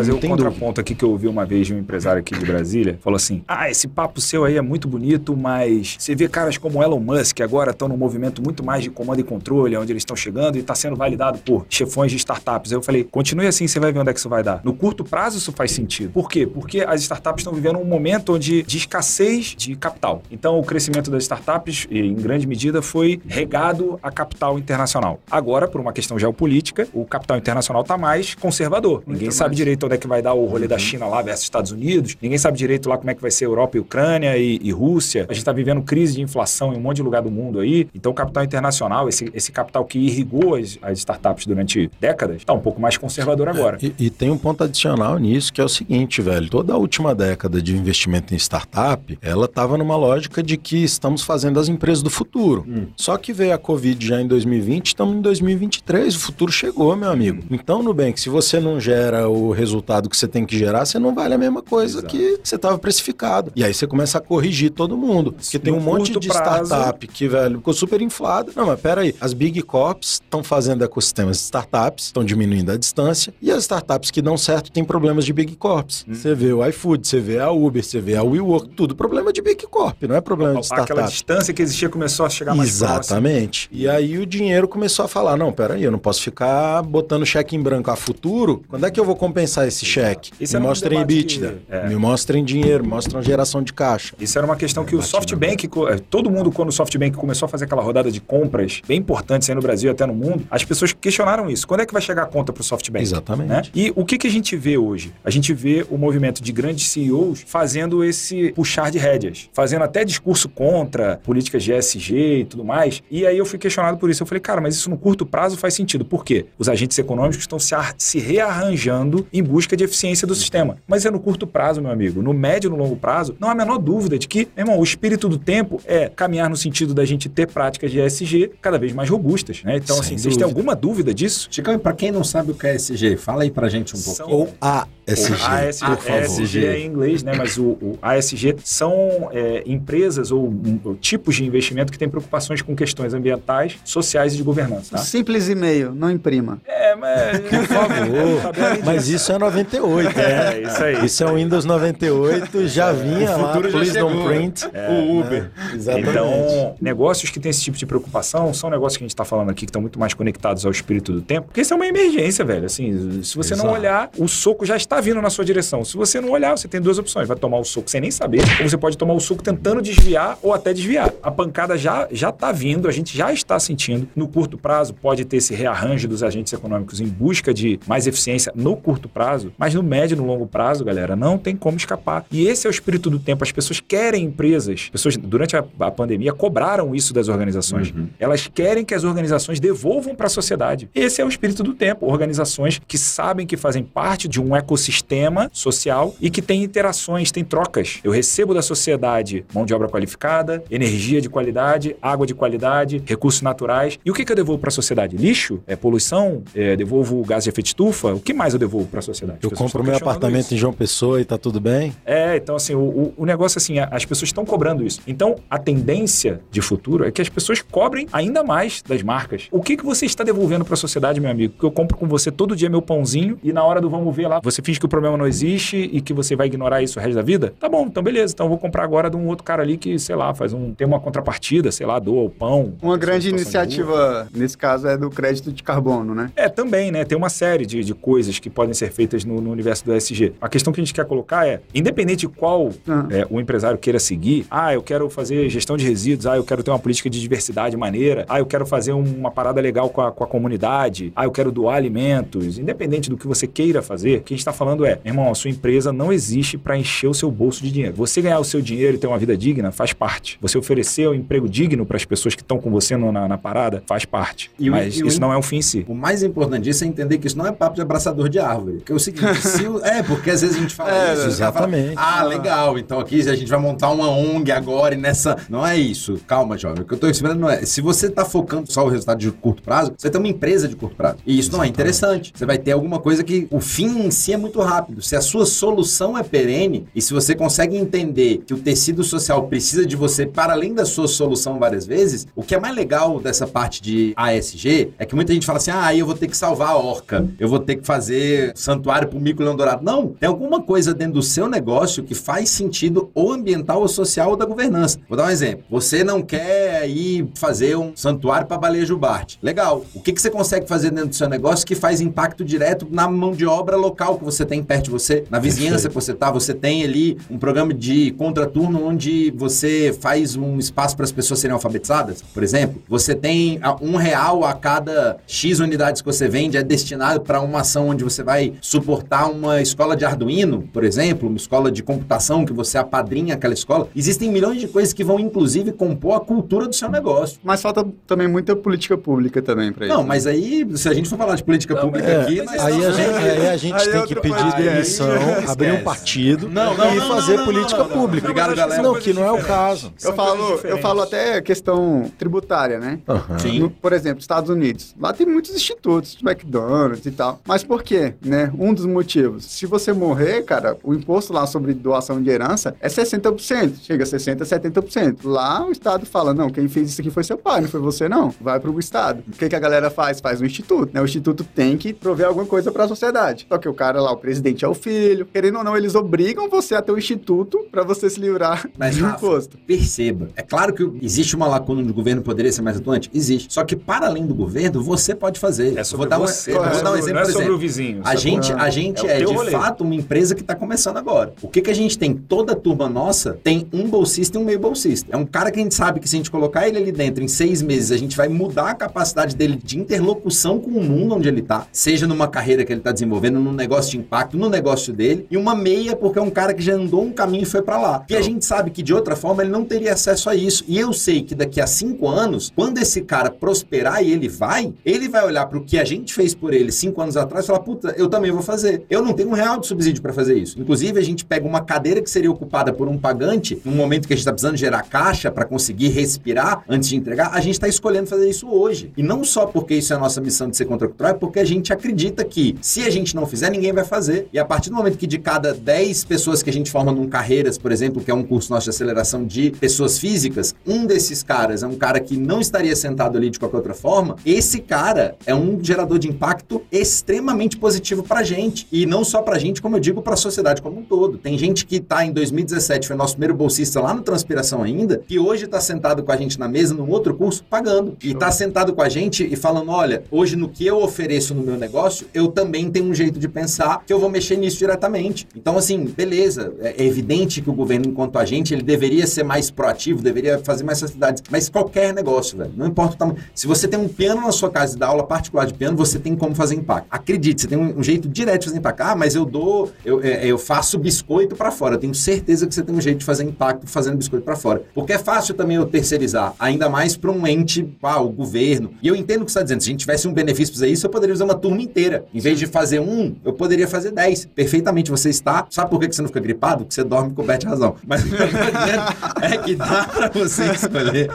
Fazer o tem contraponto aqui que eu ouvi uma vez de um empresário aqui de Brasília. Falou assim: Ah, esse papo seu aí é muito bonito, mas você vê caras como Elon Musk agora estão num movimento muito mais de comando e controle, onde eles estão chegando e está sendo validado por chefões de startups. Aí eu falei: continue assim, você vai ver onde é que isso vai dar. No curto prazo, isso faz sentido. Por quê? Porque as startups estão vivendo um momento onde, de escassez de capital. Então, o crescimento das startups, em grande medida, foi regado a capital internacional. Agora, por uma questão geopolítica, o capital internacional está mais conservador. Ninguém sabe mais. direito onde é que vai dar o rolê da China lá versus Estados Unidos. Ninguém sabe direito lá como é que vai ser Europa e Ucrânia e, e Rússia. A gente está vivendo crise de inflação em um monte de lugar do mundo aí. Então, o capital internacional, esse, esse capital que irrigou as, as startups durante décadas, está um pouco mais conservador agora. E, e tem um ponto adicional nisso, que é o seguinte, velho. Toda a última década de investimento em startup, ela estava numa lógica de que estamos fazendo as empresas do futuro. Só que veio a Covid já em 2020, estamos em 2023, o futuro chegou, meu amigo. Então, Nubank, se você não gera o resultado que você tem que gerar, você não vale a mesma coisa Exato. que você estava precificado. E aí você começa a corrigir todo mundo. Porque tem um monte de prazo- startup que, velho, ficou super inflado. Não, mas peraí, as Big Corps estão fazendo ecossistemas de startups, estão diminuindo a distância, e as startups que dão certo têm problemas de Big Corps. Hum. Você vê o iFood, você vê a Uber, você vê a WeWork, tudo problema de Big Corp, não é problema de Aquela startup. distância que existia começou a chegar mais próximo. Exatamente. E aí o dinheiro começou a falar: não, peraí, eu não posso ficar botando cheque em branco a futuro. Quando é que eu vou compensar esse cheque? Esse me um mostrem debate EBITDA, que- é. me mostrem dinheiro, me mostram geração de caixa. Isso era uma questão que o. SoftBank, eh, todo mundo quando o SoftBank começou a fazer aquela rodada de compras bem importantes aí no Brasil e até no mundo, as pessoas questionaram isso. Quando é que vai chegar a conta para o SoftBank? Exatamente. né? E o que, que a gente vê hoje? A gente vê o movimento de grandes CEOs fazendo esse puxar de rédeas, fazendo até discurso contra políticas de ESG e tudo mais. E aí eu fui questionado por isso. Eu falei, cara, mas isso no curto prazo faz sentido. Por quê? Os agentes econômicos estão se, se rearranjando em busca de eficiência do sistema. Mas é no curto prazo, meu amigo. No médio e no longo prazo, não há a menor dúvida de que, meu irmão, o espírito do tempo é caminhar no sentido da gente ter práticas de ESG cada vez mais robustas, né? Então, Sem assim, vocês têm dúvida. alguma dúvida disso? Chicão, e pra quem não sabe o que é SG, fala aí pra gente um pouco. São- Ou ASG, ASG, por favor. ASG é em inglês, né? Mas o, o ASG são é, empresas ou, um, ou tipos de investimento que têm preocupações com questões ambientais, sociais e de governança. Tá? Simples e-mail, não imprima. É, mas. Por favor. Mas isso é 98, né? É, isso aí. Isso é o Windows 98, já vinha lá, já please don't print. o Uber. Né? Exatamente. Então, negócios que têm esse tipo de preocupação são negócios que a gente está falando aqui que estão muito mais conectados ao espírito do tempo, porque isso é uma emergência, velho. Assim, se você não Exato. olhar, o soco já está vindo na sua direção. Se você não olhar, você tem duas opções: vai tomar o soco sem nem saber, ou você pode tomar o soco tentando desviar ou até desviar. A pancada já já está vindo, a gente já está sentindo. No curto prazo, pode ter esse rearranjo dos agentes econômicos em busca de mais eficiência no curto prazo, mas no médio e no longo prazo, galera, não tem como escapar. E esse é o espírito do tempo. As pessoas querem empresas. Pessoas, durante a, a pandemia, cobraram isso das organizações. Elas querem que as organizações devolvam para a sociedade. Esse é o espírito do tempo. Organizações que sabem que fazem parte de um ecossistema social e que tem interações, tem trocas. Eu recebo da sociedade mão de obra qualificada, energia de qualidade, água de qualidade, recursos naturais. E o que, que eu devolvo para a sociedade? Lixo? É poluição? É, devolvo gás de efeito estufa? O que mais eu devolvo para a sociedade? As Eu pessoas compro meu apartamento isso. em João Pessoa e tá tudo bem? É, então assim, o, o- negócio assim, as pessoas estão cobrando isso. Então, a tendência de futuro é que as pessoas cobrem ainda mais das marcas. O que, que você está devolvendo para a sociedade, meu amigo? Que eu compro com você todo dia meu pãozinho e na hora do vamos ver lá, você finge que o problema não existe e que você vai ignorar isso o resto da vida? Tá bom, então beleza. Então eu vou comprar agora de um outro cara ali que, sei lá, faz um tem uma contrapartida, sei lá, doa o pão. Uma grande iniciativa, nesse caso, é do crédito de carbono, né? É, também, né? Tem uma série de, de coisas que podem ser feitas feitas no, no universo do ESG. A questão que a gente quer colocar é, independente de qual Ah. é, o empresário queira seguir, ah, eu quero fazer gestão de resíduos, ah, eu quero ter uma política de diversidade maneira, ah, eu quero fazer uma parada legal com a, com a comunidade, ah, eu quero doar alimentos, independente do que você queira fazer, o que a gente está falando é, irmão, a sua empresa não existe para encher o seu bolso de dinheiro. Você ganhar o seu dinheiro e ter uma vida digna faz parte. Você oferecer um emprego digno para as pessoas que estão com você no- na, na parada faz parte. E o- Mas o- isso não é um fim em si. O mais importante disso é entender que isso não é papo de abraçador de árvore. Que é o seguinte, se o- é, porque às vezes a gente fala É, isso, exatamente. ah, legal, então aqui a gente vai montar uma ONG agora e nessa... Não é isso. Calma, jovem. O que eu tô explicando não é... Se você tá focando só o resultado de curto prazo, você tem uma empresa de curto prazo. E isso não é interessante. Você vai ter alguma coisa que o fim em si é muito rápido. Se a sua solução é perene e se você consegue entender que o tecido social precisa de você para além da sua solução várias vezes, o que é mais legal dessa parte de ASG é que muita gente fala assim: ah, aí eu vou ter que salvar a orca, eu vou ter que fazer santuário pro mico leão dourado. Não, tem alguma coisa dentro do seu negócio que faz sentido ou ambiental, ou social, ou da governança. Vou dar um exemplo. Você não quer ir fazer um santuário para baleia jubarte. Legal. O que, que você consegue fazer dentro do seu negócio que faz impacto direto na mão de obra local que você tem perto de você, na vizinhança que você tá? Você tem ali um programa de contraturno onde você faz um espaço para as pessoas serem alfabetizadas, por exemplo. Você tem ah, um real a cada X unidades que você vende é destinado para uma ação onde você vai suportar uma escola de Arduino, por exemplo, uma escola de computação que você apadrinha aquela escola. Existem milhões de coisas que vão, inclusive, compor a cultura do seu negócio. Mas falta também muita política pública também pra isso. Não, mas aí, se a gente for falar de política pública É, aqui, aí, a estamos- gente, aí a gente Aí é tem que pedir podcast. demissão, Aí abrir um partido Não, não, e não, fazer não, não, política não, não, não. pública. Obrigado, galera. Não, que não é o caso. Eu falo, eu falo até questão tributária, né? Aham. Sim. No- por exemplo, Estados Unidos. Lá tem muitos institutos, McDonald's e tal. Mas por quê? Né? Um dos motivos. Se você morrer, cara, o imposto lá sobre doação de herança é 60%. Chega a 60%, 70%. Lá o Estado fala, não, quem fez isso aqui foi seu pai, não foi você não. Vai pro Estado. O que, que a galera faz? Faz um instituto, né? O instituto tem que prover alguma coisa pra sociedade. Só que o cara lá, o presidente é o filho. Querendo ou não, eles obrigam você a ter um instituto pra você se livrar Mas, de Rafa, imposto. Perceba. É claro que existe uma lacuna onde o governo poderia ser mais atuante? Existe. Só que, para além do governo, você pode fazer. É sobre vou dar um, você, eu não é vou dar um exemplo, não é sobre exemplo. o vizinho. A gente, a gente É é, de rolê. fato uma empresa que está começando agora. O que, que a gente tem? Toda a turma nossa tem um bolsista e um meio bolsista. É um cara que a gente sabe que se a gente colocar ele ali dentro em seis meses, a gente vai mudar a capacidade dele de interlocução com o mundo onde ele está, seja numa carreira que ele está desenvolvendo, num negócio de impacto, no negócio dele, e uma meia porque é um cara que já andou um caminho e foi para lá. E a gente sabe que de outra forma ele não teria acesso a isso. E eu sei que daqui a cinco anos, quando esse cara prosperar e ele vai, ele vai olhar para o que a gente fez por ele cinco anos atrás e falar: puta, eu também vou fazer. Eu não tenho um real de subsídio para fazer isso. Inclusive, a gente pega uma cadeira que seria ocupada por um pagante, num momento que a gente está precisando gerar caixa para conseguir respirar antes de entregar, a gente está escolhendo fazer isso hoje. E não só porque isso é a nossa missão de ser contracultural, é porque a gente acredita que se a gente não fizer, ninguém vai fazer. E a partir do momento que de cada 10 pessoas que a gente forma num Carreiras, por exemplo, que é um curso nosso de aceleração de pessoas físicas, um desses caras é um cara que não estaria sentado ali de qualquer outra forma, esse cara é um gerador de impacto extremamente positivo pra gente. E não só pra gente, como eu digo, pra sociedade como um todo. Tem gente que tá em 2017, foi nosso primeiro bolsista lá no Transpiração ainda, que hoje tá sentado com a gente na mesa num outro curso, pagando. E tá sentado com a gente e falando: olha, hoje no que eu ofereço no meu negócio, eu também tenho um jeito de pensar que eu vou mexer nisso diretamente. Então, assim, beleza, é evidente que o governo, enquanto a gente, ele deveria ser mais proativo, deveria fazer mais facilidades. Mas qualquer negócio, velho, não importa o tamanho. Se você tem um piano na sua casa e dá aula particular de piano, você tem como fazer impacto. Acredite, você tem um, jeito direto fazer impacto. Ah, mas eu dou, eu, é, eu faço biscoito pra fora. Eu tenho certeza que você tem um jeito de fazer impacto fazendo biscoito pra fora. Porque é fácil também eu terceirizar, ainda mais pra um ente, ah, o governo. E eu entendo o que você está dizendo. Se a gente tivesse um benefício pra isso, eu poderia usar uma turma inteira. Em vez de fazer um, eu poderia fazer dez. Perfeitamente, você está. Sabe por que você não fica gripado? Porque você dorme coberto de razão. Mas o que eu tô dizendo é que dá pra você escolher.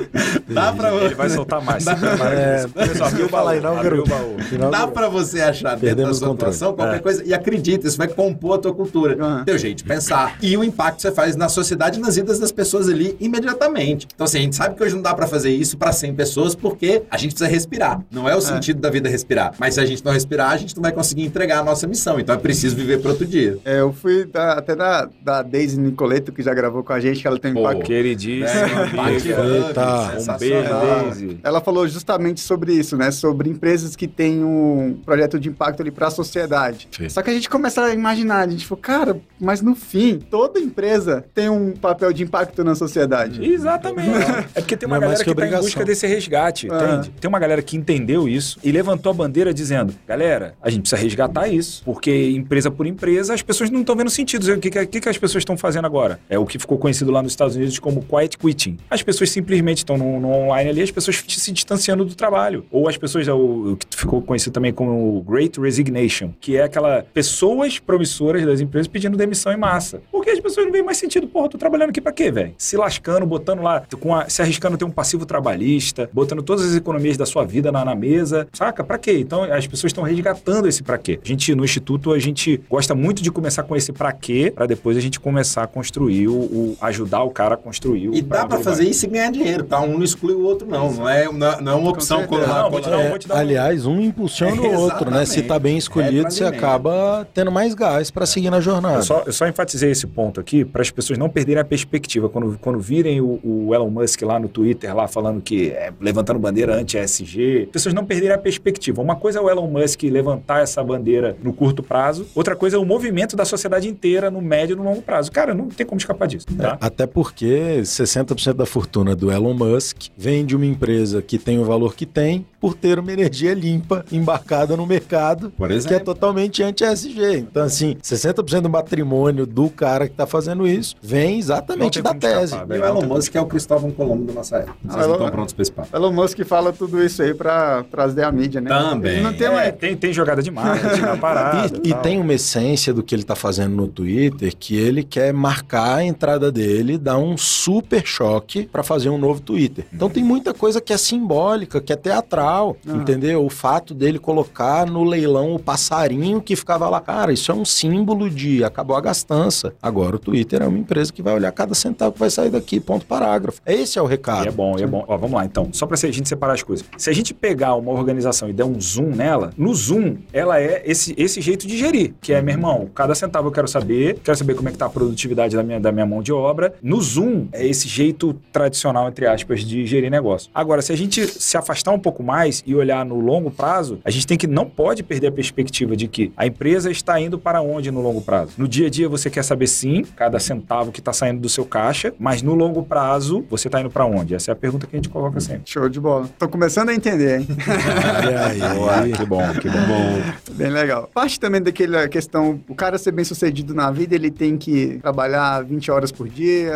Dá pra Ele você. vai soltar mais. Dá- É, Pessoal, abriu o baú. Aí, não, abriu o baú. Dá pra você achar dentro da Perdemos sua o controle. atuação qualquer É. coisa e acredita, isso vai compor a tua cultura, Aham. teu jeito de pensar e o impacto que você faz na sociedade e nas vidas das pessoas ali imediatamente. Então, assim, a gente sabe que hoje não dá pra fazer isso pra 100 pessoas porque a gente precisa respirar. Não é o sentido da vida respirar. Mas se a gente não respirar, a gente não vai conseguir entregar a nossa missão. Então é preciso viver pro outro dia. É, eu fui da- até da, da Daisy Nicoleto, que já gravou com a gente, que ela tem Pô, impacto. Queridíssima É. Eita. Um beijo, Daisy. Ela falou justamente sobre isso, né? Sobre empresas que têm um projeto de impacto ali para a sociedade. Perfeito. Só que a gente começa a imaginar, a gente falou, cara, mas no fim, toda empresa tem um papel de impacto na sociedade. Exatamente. É porque tem uma Não é galera que que, tá em busca desse resgate, Ah. entende? Tem uma galera que entendeu isso e levantou a bandeira dizendo: galera, a gente precisa resgatar isso. Porque empresa por empresa, as pessoas não estão vendo sentido. O que, que, que que as pessoas estão fazendo agora? É o que ficou conhecido lá nos Estados Unidos como quiet quitting. As pessoas simplesmente estão no, no online ali, as pessoas se distanciando do trabalho. Ou as pessoas, o, o que ficou conhecido também como Great Resignation, que é aquela pessoas promissoras das empresas pedindo demissão em massa. Porque as pessoas não veem mais sentido. Porra, tô trabalhando aqui pra quê, velho? Se lascando, botando lá, com a- se arriscando a ter um passivo trabalhista, botando todas as economias da sua vida na, na mesa. Saca? Pra quê? Então as pessoas estão resgatando esse pra quê. A gente, no Instituto, a gente gosta muito de começar com esse pra quê, pra depois a gente começar a construir o, o- ajudar o cara a construir o E dá pra fazer isso e ganhar dinheiro, tá? Um não exclui o outro, não. Não é, não é- não é uma opção. Não, um- É, aliás, um impulsiona o É, outro, né? Se tá bem escolhido, você Retroalimento. Acaba tendo mais gás pra seguir na jornada. Eu só, eu só enfatizei esse ponto aqui para as pessoas não perderem a perspectiva. Quando, quando virem o, o Elon Musk lá no Twitter, lá falando que é levantando bandeira anti-SG, as pessoas não perderem a perspectiva. Uma coisa é o Elon Musk levantar essa bandeira no curto prazo, outra coisa é o movimento da sociedade inteira no médio e no longo prazo. Cara, não tem como escapar disso. Tá? Até porque 60% da fortuna do Elon Musk vem de uma empresa que tem o valor que tem por ter uma energia limpa embarcada no mercado, Por que é totalmente anti-SG. Então, assim, 60% do patrimônio do cara que tá fazendo isso vem exatamente da como escapar, tese. E o Elon Musk é o Cristóvão Colombo da nossa época. Vocês Ah, não Elon- estão prontos pra esse papo. Elon Musk fala tudo isso aí pra trazer a mídia, né? Também. Ele não tem uma... É, tem, tem jogada de marketing na parada. E, e tal. tem uma essência do que ele tá fazendo no Twitter que ele quer marcar a entrada dele, dar um super choque para fazer um novo Twitter. Então tem muita coisa que é simbólica, que é teatral, Ah. entendeu? O fato dele colocar no leilão o passarinho que ficava lá. Cara, isso é um símbolo de acabou a gastança. Agora o Twitter é uma empresa que vai olhar cada centavo que vai sair daqui, ponto parágrafo. Esse é o E recado. é bom, e é bom. Ó, vamos lá, então. Só pra a gente separar as coisas. Se a gente pegar uma organização e der um zoom nela, no zoom, ela é esse, esse jeito de gerir. Que é, meu irmão, cada centavo eu quero saber, quero saber como é que tá a produtividade da minha, da minha mão de obra. No zoom, é esse jeito tradicional, entre aspas, de gerir negócio. Agora, se a gente se afastar um pouco mais e olhar no longo prazo, a gente tem que, não pode perder a perspectiva de que a empresa está indo para onde no longo prazo. No dia a dia, você quer saber sim, cada centavo que está saindo do seu caixa, mas no longo prazo, você está indo para onde? Essa é a pergunta que a gente coloca sempre. Show de bola. Tô começando a entender, hein? Aí. que bom, que bom. Bem legal. Parte também daquela questão, o cara ser bem sucedido na vida, ele tem que trabalhar 20 horas por dia.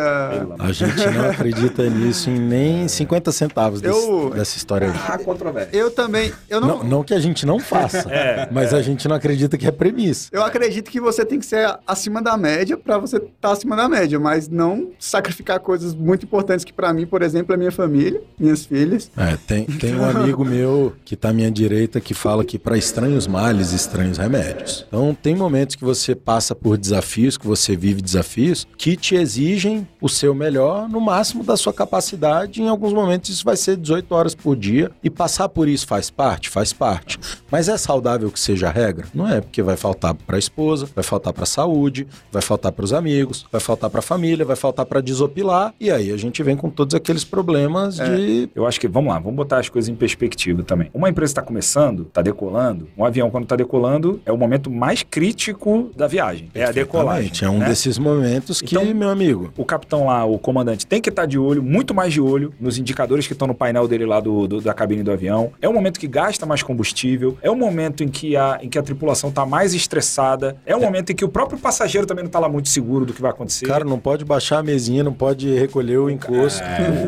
A gente não acredita nisso em nem 50 centavos desse- Eu- dessa história aí. Controvérsia. Eu também, eu não, Não, não que a gente não faça, É, mas a gente não acredita que é premissa. Eu acredito que você tem que ser acima da média pra você estar acima da média, mas não sacrificar coisas muito importantes que pra mim, por exemplo, é minha família, minhas filhas. É, tem, tem um amigo meu que tá à minha direita que fala que para estranhos males, estranhos remédios. Então, tem momentos que você passa por desafios, que você vive desafios, que te exigem o seu melhor no máximo da sua capacidade. Em alguns momentos, isso vai ser 18 horas por dia. E passar por isso faz parte? Faz parte. Mas é saudável que seja a regra? Não é, porque vai faltar para a esposa, vai faltar para a saúde, vai faltar para os amigos, vai faltar para a família, vai faltar para desopilar. E aí a gente vem com todos aqueles problemas de Eu acho que, vamos lá, vamos botar as coisas em perspectiva também. Uma empresa está começando, está decolando, um avião quando está decolando é o momento mais crítico da viagem, é a decolagem. É um né? desses momentos que, Então- meu amigo, O capitão lá, o comandante, tem que estar de olho, muito mais de olho, nos indicadores que estão no painel dele lá do, do- da cabine do avião. É um momento que gasta mais combustível, é um momento em que a, em que a tripulação está mais estressada, é um momento em que o próprio passageiro também não está lá muito seguro do que vai acontecer. cara não pode baixar a mesinha, não pode recolher o encosto.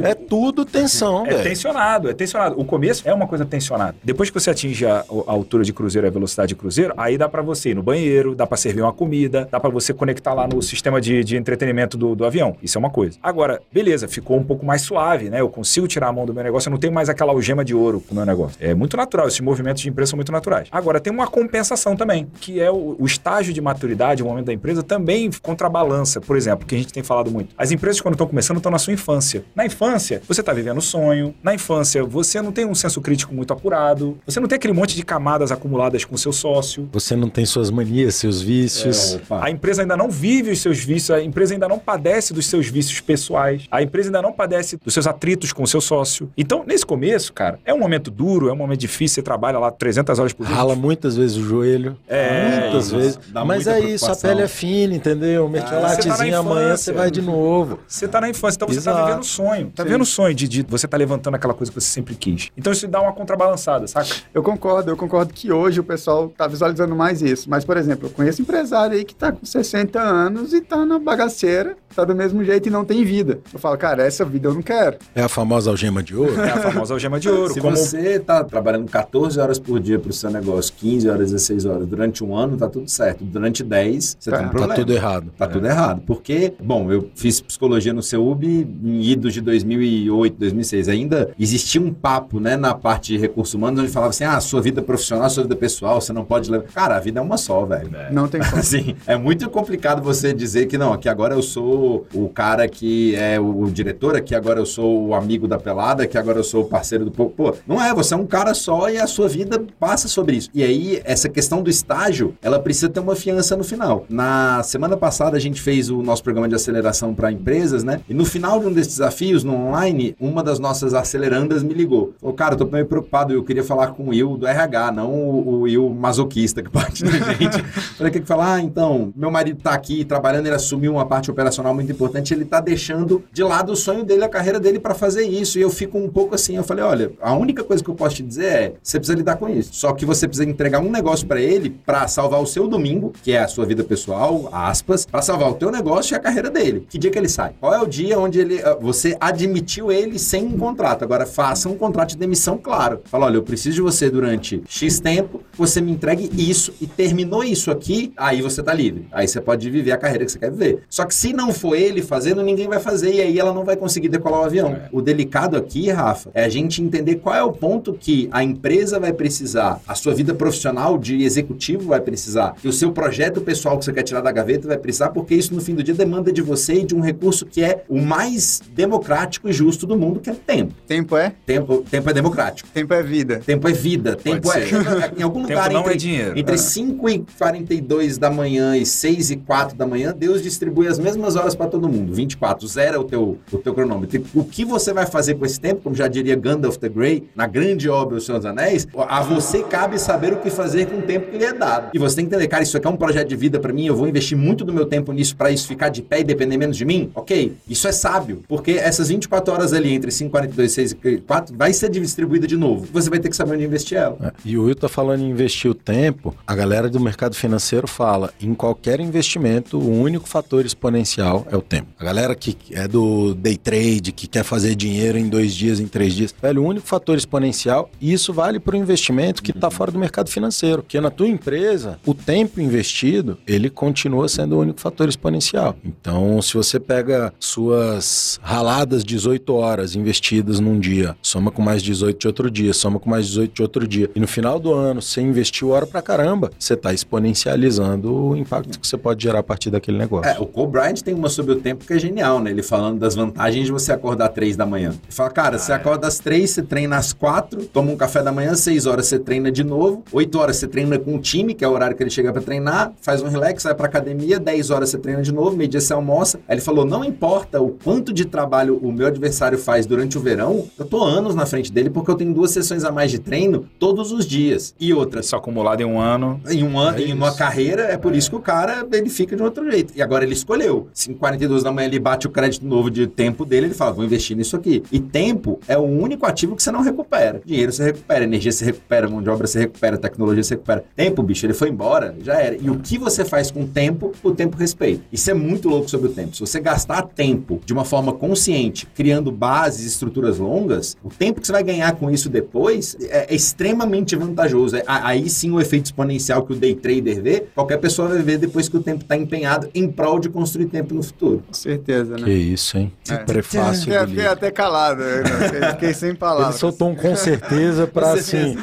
É, tudo tensão, É tensionado, é tensionado. O começo é uma coisa tensionada. Depois que você atinge a, a altura de cruzeiro, a velocidade de cruzeiro, aí dá pra você ir no banheiro, dá pra servir uma comida, dá pra você conectar lá no sistema de, de entretenimento do, do avião. Isso é uma coisa. Agora, beleza, ficou um pouco mais suave, né? Eu consigo tirar a mão do meu negócio, eu não tenho mais aquela algema de ouro meu negócio. É muito natural, esses movimentos de empresa são muito naturais. Agora, tem uma compensação também, que é o, o estágio de maturidade, o momento da empresa, também contrabalança. Por exemplo, que a gente tem falado muito. As empresas, quando estão começando, estão na sua infância. Na infância, você está vivendo sonho. Na infância, você não tem um senso crítico muito apurado. Você não tem aquele monte de camadas acumuladas com seu sócio. Você não tem suas manias, seus vícios. A empresa ainda não vive os seus vícios, a empresa ainda não padece dos seus vícios pessoais, a empresa ainda não padece dos seus atritos com o seu sócio. Então, nesse começo, cara, é um momento momento duro, é um momento difícil, você trabalha lá 300 horas por dia. Rala muitas vezes o joelho. É, muitas isso. vezes. Dá Mas é isso, a pele é fina, entendeu? Mete Ah, a você tá amanhã, você vai de novo. Você tá na infância, então você tá Exato. vivendo o sonho. Tá Sim. vivendo o sonho de, de você tá levantando aquela coisa que você sempre quis. Então isso dá uma contrabalançada, saca? Eu concordo, eu concordo que hoje o pessoal tá visualizando mais isso. Mas, por exemplo, eu conheço empresário aí que tá com 60 anos e tá na bagaceira, tá do mesmo jeito e não tem vida. Eu falo, cara, essa vida eu não quero. É a famosa algema de ouro. É a famosa algema de ouro. Se como você tá trabalhando 14 horas por dia pro seu negócio, 15 horas, 16 horas, durante um ano, tá tudo certo. Durante 10, você Tá. tem um Tá problema. tudo errado. Tá tudo errado. Porque, bom, eu fiz psicologia no CEUB em idos de 2008, 2006. Ainda existia um papo, né, na parte de recursos humanos, onde falava assim, ah, sua vida profissional, sua vida pessoal, você não pode levar... Cara, a vida é uma só, velho. Não tem como. Assim, é muito complicado você dizer que não, aqui agora eu sou o cara que é o, diretor, aqui agora eu sou o amigo da pelada, aqui agora eu sou o parceiro do povo. Pô, não é, você é um cara só e a sua vida passa sobre isso. E aí, essa questão do estágio, ela precisa ter uma fiança no final. Na semana passada, a gente fez o nosso programa de aceleração para empresas, né? E no final de um desses desafios, no online, uma das nossas acelerandas me ligou. Falou, cara, eu tô meio preocupado, eu queria falar com o Will do RH, não o, o Will masoquista que parte da gente. Falei, o que que falar? Ah, então, meu marido tá aqui trabalhando, ele assumiu uma parte operacional muito importante, ele tá deixando de lado o sonho dele, a carreira dele para fazer isso. E eu fico um pouco assim, eu falei, olha, a única coisa que eu posso te dizer é, você precisa lidar com isso. Só que você precisa entregar um negócio para ele para salvar o seu domingo, que é a sua vida pessoal, aspas, para salvar o teu negócio e a carreira dele. Que dia que ele sai? Qual é o dia onde ele, ah, você admitiu ele sem um contrato? Agora faça um contrato de demissão claro. Fala, olha, eu preciso de você durante X tempo, você me entregue isso e terminou isso aqui, aí você tá livre. Aí você pode viver a carreira que você quer viver. Só que se não for ele fazendo, ninguém vai fazer e aí ela não vai conseguir decolar o avião. O delicado aqui, Rafa, é a gente entender qual é o ponto que a empresa vai precisar, a sua vida profissional de executivo vai precisar, que o seu projeto pessoal que você quer tirar da gaveta vai precisar, porque isso no fim do dia demanda de você e de um recurso que é o mais democrático e justo do mundo, que é tempo. Tempo é? Tempo, tempo é democrático. Tempo é vida. Tempo é vida. Tempo é, ser. Em algum Tempo lugar não entre, é dinheiro. entre É. 5 e 42 da manhã e 6 e 4 da manhã, Deus distribui as mesmas horas para todo mundo. 24, zero é o teu, o teu cronômetro. O que você vai fazer com esse tempo, como já diria Gandalf the Grey, na grande obra O Senhor dos Anéis, a você cabe saber o que fazer com o tempo que lhe é dado. E você tem que entender, cara, isso aqui é um projeto de vida para mim, eu vou investir muito do meu tempo nisso para isso ficar de pé e depender menos de mim? Ok, isso é sábio, porque essas 24 horas ali entre 5 e 42, 6 e 4 vai ser distribuída de novo. Você vai ter que saber onde investir ela. É, E o Will tá falando em investir o tempo. A galera do mercado financeiro fala, em qualquer investimento, o único fator exponencial é o tempo. A galera que é do day trade, que quer fazer dinheiro em dois dias, em três dias, velho, o único fator exponencial, e isso vale para o investimento que está fora do mercado financeiro. Porque na tua empresa, o tempo investido, ele continua sendo o único fator exponencial. Então, se você pega suas raladas 18 horas investidas num dia, soma com mais 18 de outro dia, soma com mais 18 de outro dia, e no final do ano você investiu hora pra caramba, você está exponencializando o impacto que você pode gerar a partir daquele negócio. É, o Cole Bryant tem uma sobre o tempo que é genial, né? Ele falando das vantagens de você acordar três da manhã. Ele fala, cara, você acorda às três, você treina às quatro, toma um café da manhã, seis horas você treina de novo, oito horas você treina com o time, que é o horário que ele chega pra treinar, faz um relax, vai pra academia, dez horas você treina de novo, meio dia você almoça. Aí ele falou, não importa o quanto de trabalho o meu adversário faz durante o verão, eu tô anos na frente dele porque eu tenho duas sessões a mais de treino todos os dias. E outras, Isso acumulado em um ano. em um ano, É em uma carreira, é por isso que o cara ele fica de outro jeito. E agora ele escolheu. Se 42 da manhã ele bate o crédito novo de tempo dele, ele fala: vou investir nisso aqui. E tempo é o único ativo que você não recupera. Dinheiro você recupera, energia você recupera, mão de obra você recupera, tecnologia você recupera. Tempo, bicho, ele foi embora, já era. E o que você faz com o tempo, o tempo respeita. Isso é muito louco sobre o tempo. Se você gastar tempo de uma forma consciente, criando bases, estruturas longas, o tempo que você vai ganhar com isso depois é, é extremamente vantajoso. É, aí sim o efeito exponencial que o day trader vê, qualquer pessoa vai ver depois que o tempo está empenhado em prol de construir tempo no futuro. Com certeza, Que né? isso, hein? É. Prefácio Fiquei, do fiquei até calado, né? Fiquei- fiquei sem Ele palavras. soltou um com certeza pra, assim,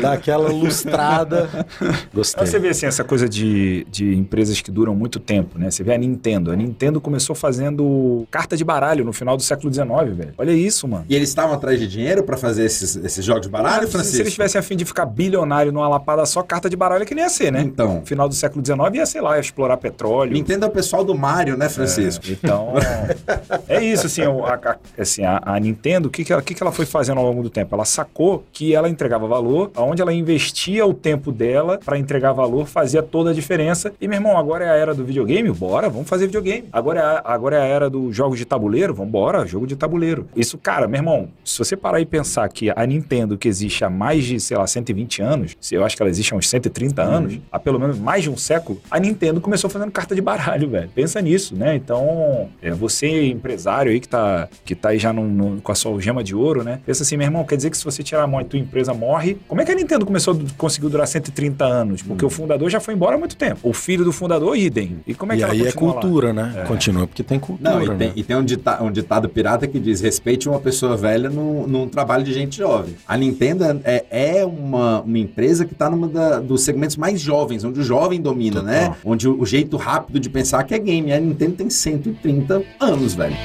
dar aquela lustrada. Gostei. Então você vê assim, essa coisa de, de empresas que duram muito tempo, né? Você vê a Nintendo. A Nintendo começou fazendo carta de baralho no final do século XIX, velho. Olha isso, mano. E eles estavam atrás de dinheiro para fazer esses, esses jogos de baralho, se, Francisco? se eles tivessem a fim de ficar bilionário numa lapada só, carta de baralho é que nem ia ser, né? Então. No final do século XIX ia, sei lá, ia explorar petróleo. Nintendo é o pessoal do Mario, né, É, Francisco. É, então, é isso, assim, a, assim, a, a Nintendo, o que, que, ela, que, que ela foi fazendo ao longo do tempo? Ela sacou que ela entregava valor, aonde ela investia o tempo dela para entregar valor, fazia toda a diferença. E, meu irmão, agora é a era do videogame? Bora, vamos fazer videogame. Agora é a, agora é a era dos jogos de tabuleiro? Vambora, jogo de tabuleiro. Isso, cara, meu irmão, se você parar e pensar que a Nintendo, que existe há mais de, sei lá, 120 anos, eu acho que ela existe há uns 130 anos, há pelo menos mais de um século, a Nintendo começou fazendo carta de baralho, velho. Pensa nisso, né? Então, é, você, empresário aí que tá, que tá aí já num, num, com a sua gema de ouro, né? Pensa assim, meu irmão, quer dizer que se você tirar a mão e tua empresa morre, como é que a Nintendo começou, conseguiu durar 130 anos? Porque hum. o fundador já foi embora há muito tempo. O filho do fundador, idem. E como é que e aí é cultura, lá? né? É. Continua porque tem cultura, Não, e tem, né? e tem um, dita, um, ditado pirata que diz, respeite uma pessoa velha num, num trabalho de gente jovem. A Nintendo é, é uma, uma empresa que está numa da, dos segmentos mais jovens, onde o jovem domina, Total. né? Onde o, o jeito rápido de pensar que é game. A Nintendo tem 130 anos, velho.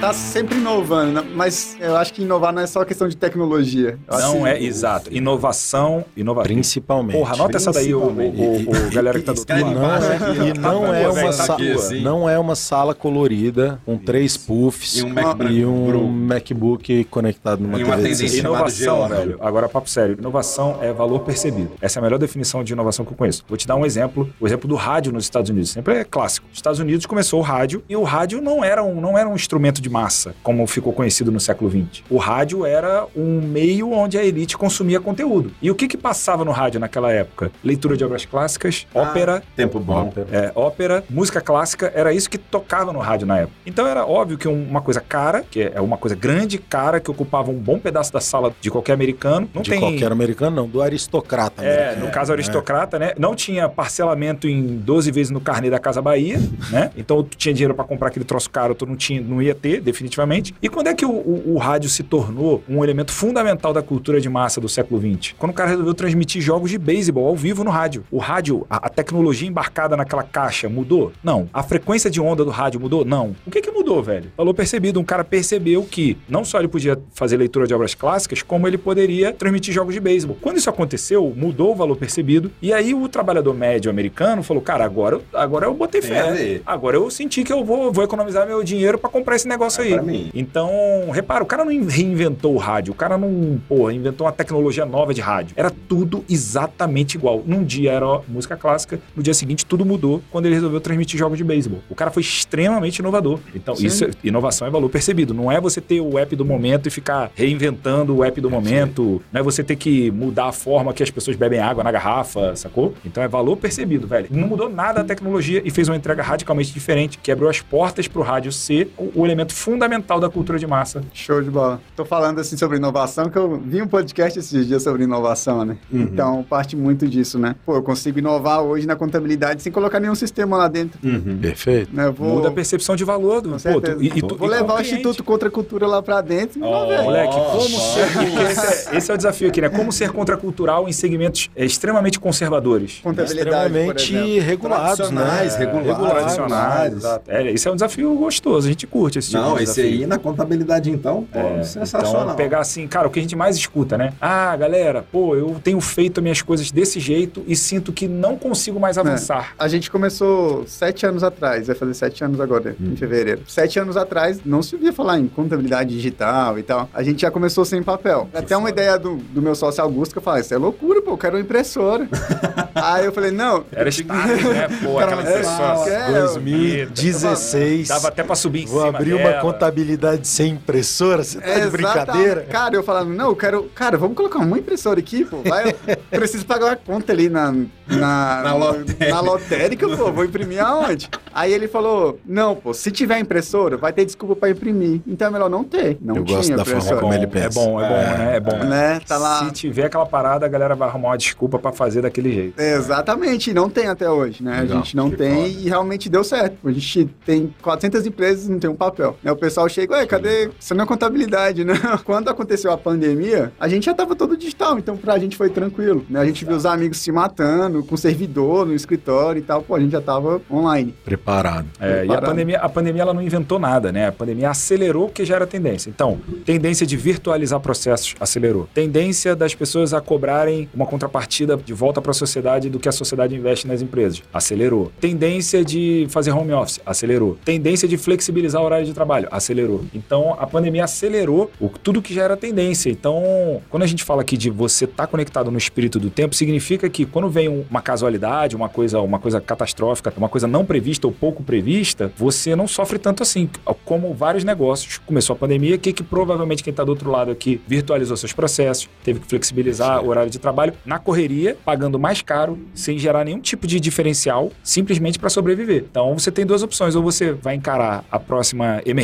Tá sempre inovando, né? mas eu acho que inovar não é só questão de tecnologia. Eu não é, exato. Inovação, inovação. Principalmente. Porra, anota essa daí, o, o, o, o galera que tá do outro lado. E não é uma sala, não é uma sala colorida com três puffs e um, Mac e um MacBook conectado numa TV. Inovação, velho. Agora, papo sério. Inovação é valor percebido. Essa é a melhor definição de inovação que eu conheço. Vou te dar um exemplo. O exemplo do rádio nos Estados Unidos. Sempre é clássico. Os Estados Unidos começou o rádio e o rádio não era um, não era um instrumento de massa, como ficou conhecido no século XX. O rádio era um meio onde a elite consumia conteúdo. E o que que passava no rádio naquela época? Leitura de obras clássicas, ah, ópera. Tempo bom. É, ópera, música clássica, era isso que tocava no rádio na época. Então era óbvio que uma coisa cara, que é uma coisa grande, cara, que ocupava um bom pedaço da sala de qualquer americano. Não de tem... qualquer americano, não, do aristocrata. É, no caso aristocrata, é. né? Não tinha parcelamento em 12 vezes no carnê da Casa Bahia, né? Então tu tinha dinheiro para comprar aquele troço caro, tu não tinha, não ia ter, definitivamente. E quando é que o, o, o, rádio se tornou um elemento fundamental da cultura de massa do século XX? Quando o cara resolveu transmitir jogos de beisebol ao vivo no rádio. O rádio, a, a, tecnologia embarcada naquela caixa mudou? Não. A frequência de onda do rádio mudou? Não. O que que mudou, velho? Falou percebido. Um cara percebeu que não só ele podia fazer leitura de obras clássicas, como ele poderia transmitir jogos de beisebol. Quando isso aconteceu, mudou o valor percebido. E aí o trabalhador médio americano falou: cara, agora, agora eu botei fé. Agora eu senti que eu vou, vou economizar meu dinheiro para comprar esse negócio é aí. Então, repara, o cara não reinventou o rádio, o cara não, pô, inventou uma tecnologia nova de rádio. Era tudo exatamente igual. Num dia era música clássica, no dia seguinte tudo mudou quando ele resolveu transmitir jogos de beisebol. O cara foi extremamente inovador. Então, Sim. isso, inovação é valor percebido. Não é você ter o app do momento e ficar reinventando o app do momento. Não é você ter que mudar a forma que as pessoas bebem água na garrafa, sacou? Então é valor percebido, velho. Não mudou nada a tecnologia e fez uma entrega radicalmente diferente, que abriu as portas para o rádio ser o, o elemento fundamental da cultura de massa. Show de bola. Tô falando assim sobre inovação, que eu vi um podcast esses dias sobre inovação, né? Uhum. Então parte muito disso, né? Pô, eu consigo inovar hoje na contabilidade sem colocar nenhum sistema lá dentro. Uhum. Perfeito. Né? Vou... Muda a percepção de valor do. Pô, tu, e, e tu, vou e levar o Instituto Contra a Cultura lá pra dentro. Oh, moleque, como ser. Esse é, esse é, o desafio aqui, né? Como ser contracultural em segmentos é, extremamente conservadores. Contabilidade. Extremamente regulados, né? Regulados, regulados. É, esse é um desafio gostoso. A gente curte esse tipo Não, de esse aí na contabilidade, então, pô, é, sensacional. Então, pegar assim, cara, o que a gente mais escuta, né? Ah, galera, pô, eu tenho feito minhas coisas desse jeito e sinto que não consigo mais é, avançar. É. A gente começou sete anos atrás, vai fazer sete anos agora, hum. em fevereiro. Sete anos atrás, não se ouvia falar em contabilidade digital e tal. A gente já começou sem papel. Que Até foda. uma ideia do, do meu sócio Augusto que eu falei, isso é loucura, pô, eu quero uma impressora. Aí eu falei, não. Era status, né? Pô, aquela impressora. É, 2016. Dava até pra subir em Vou cima abrir dela. uma contabilidade sem impressora, você tá é, de brincadeira? Cara, eu falando, não, eu quero. Cara, vamos colocar uma impressora aqui, pô. Vai, preciso pagar uma conta ali na. Na, na, lotérica. na lotérica, pô, vou imprimir aonde? Aí ele falou: não, pô, se tiver impressora, vai ter desculpa pra imprimir. Então é melhor não ter. Não eu tinha gosto da forma como ele pensa. É bom, é bom, é, né? É bom. Né? Tá lá. Se tiver aquela parada, a galera vai arrumar uma desculpa pra fazer daquele jeito. exatamente, e não tem até hoje, né? Legal, a gente não tem foda. e realmente deu certo. A gente tem 400 empresas e não tem um papel. Né, o pessoal chega, ué, cadê? Isso não é contabilidade, né? Quando aconteceu a pandemia, a gente já tava todo digital, então pra gente foi tranquilo, né? A gente viu os amigos se matando com servidor no escritório e tal, pô, a gente já tava online. Preparado. É, e a Preparado. pandemia, a pandemia ela não inventou nada, né? A pandemia acelerou o que já era tendência. Então, tendência de virtualizar processos acelerou. Tendência das pessoas a cobrarem uma contrapartida de volta para a sociedade do que a sociedade investe nas empresas. Acelerou. Tendência de fazer home office. Acelerou. Tendência de flexibilizar o horário de trabalho. Acelerou. Então, a pandemia acelerou o, tudo que já era tendência. Então, quando a gente fala aqui de você estar conectado no espírito do tempo, significa que quando vem um- uma casualidade, uma coisa, uma coisa catastrófica, uma coisa não prevista ou pouco prevista, você não sofre tanto assim. Como vários negócios, começou a pandemia, que, que provavelmente quem está do outro lado aqui virtualizou seus processos, teve que flexibilizar o horário de trabalho na correria, pagando mais caro, sem gerar nenhum tipo de diferencial, simplesmente para sobreviver. Então você tem duas opções: ou você vai encarar a próxima emergência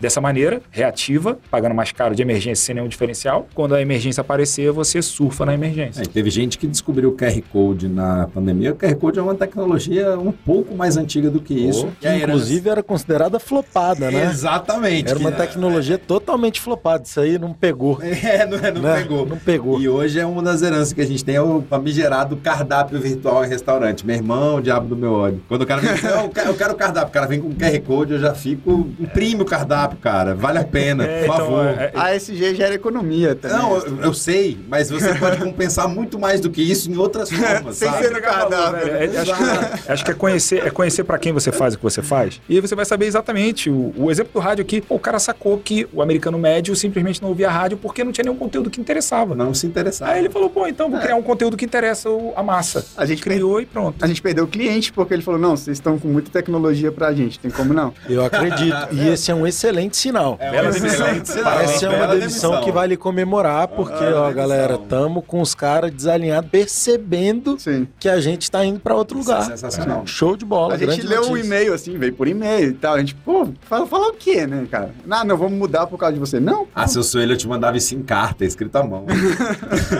dessa maneira, reativa, pagando mais caro de emergência sem nenhum diferencial. Quando a emergência aparecer, você surfa na emergência. É, teve gente que descobriu o QR Code na pandemia. O QR Code é uma tecnologia um pouco mais antiga do que isso. Que, inclusive era considerada flopada, né? Exatamente. Era uma que- tecnologia totalmente flopada. Isso aí não pegou. É, não, é, não né? pegou. Não pegou. E hoje é uma das heranças que a gente tem, é o famigerado cardápio virtual em restaurante. Meu irmão, diabo do meu ódio. Quando o cara vem assim, "Não, eu quero- eu quero o cardápio, o cara vem com o QR Code, eu já fico, imprime o cardápio, cara, vale a pena, É, por então, favor. é- A ASG gera economia também. Não, eu, eu sei, mas você pode compensar muito mais do que isso em outras formas, Sem sabe? ser no cardápio. É- acho, que, acho que é conhecer, é conhecer para quem você faz o que você faz. E aí você vai saber exatamente. O, o exemplo do rádio aqui, pô, o cara sacou que o americano médio simplesmente não ouvia rádio porque não tinha nenhum conteúdo que interessava. Não se interessar. Aí ele falou, pô, então vou criar um conteúdo que interessa a massa. A gente criou e pronto. A gente perdeu o cliente porque ele falou: não, vocês estão com muita tecnologia pra gente, tem como não? Eu acredito. E esse é um excelente sinal. É demissão. excelente sinal. Essa é uma Bela demissão que vale comemorar, porque, ó, galera, tamo com os caras desalinhados, percebendo Sim. que a gente tá indo pra outro é lugar. sensacional. Show de bola, A gente leu o notícia. e-mail assim, veio por e-mail e tal. A gente, pô, fala, fala o quê, né, cara? Ah, não, vamos mudar por causa de você. Não, Ah, se eu sou ele, eu te mandava isso em carta, escrito à mão.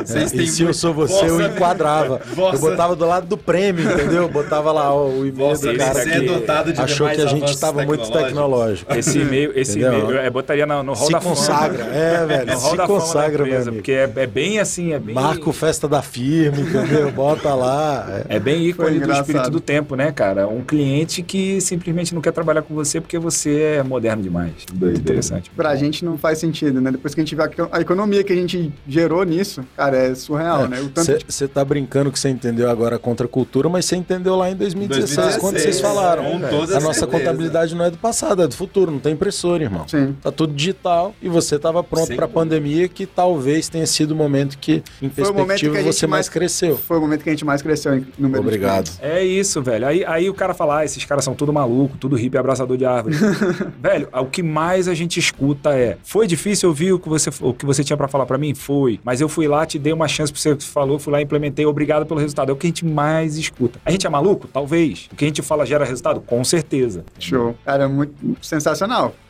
Vocês É, e se eu sou você, eu enquadrava. Vossa- Eu botava do lado do prêmio, entendeu? Botava lá ó, o e-mail do cara você é dotado de achou que a gente estava muito tecnológico. Esse e-mail, esse e-mail, eu é, botaria no, no hall Se da fama. consagra, é, velho, No hall se da fama da consagra, empresa, amigo. porque é, é bem assim, é bem... Marco festa da firma, entendeu? Bota lá. é. É bem ícone do espírito do tempo, né, cara? Um cliente que simplesmente não quer trabalhar com você porque você é moderno demais. Muito interessante. pra gente não faz sentido, né? Depois que a gente vê a, a economia que a gente gerou nisso, cara, é surreal, né? O tanto de- Você tá brincando que você entendeu agora a contracultura, mas você entendeu lá em 2016, 2016, quando vocês falaram. toda a nossa certeza. contabilidade não é do passado, é do futuro, não tem impressora, irmão. Sim. Tá tudo digital e você tava pronto pra dúvida. pandemia, que talvez tenha sido o momento que, em Foi o momento perspectiva, que a você mais cresceu. Foi o momento que a gente mais cresceu em número Obrigado. É isso, velho. Aí, aí o cara fala, ah, esses caras são tudo maluco, tudo hippie, abraçador de árvore. velho, o que mais a gente escuta é, foi difícil ouvir o que você, o que você tinha pra falar pra mim? Foi. Mas eu fui lá, te dei uma chance pra você falou, fui lá, implementei, obrigado pelo resultado. É o que a gente mais escuta. A gente é maluco? Talvez. O que a gente fala gera resultado? Com certeza. Show. Cara, muito sensacional.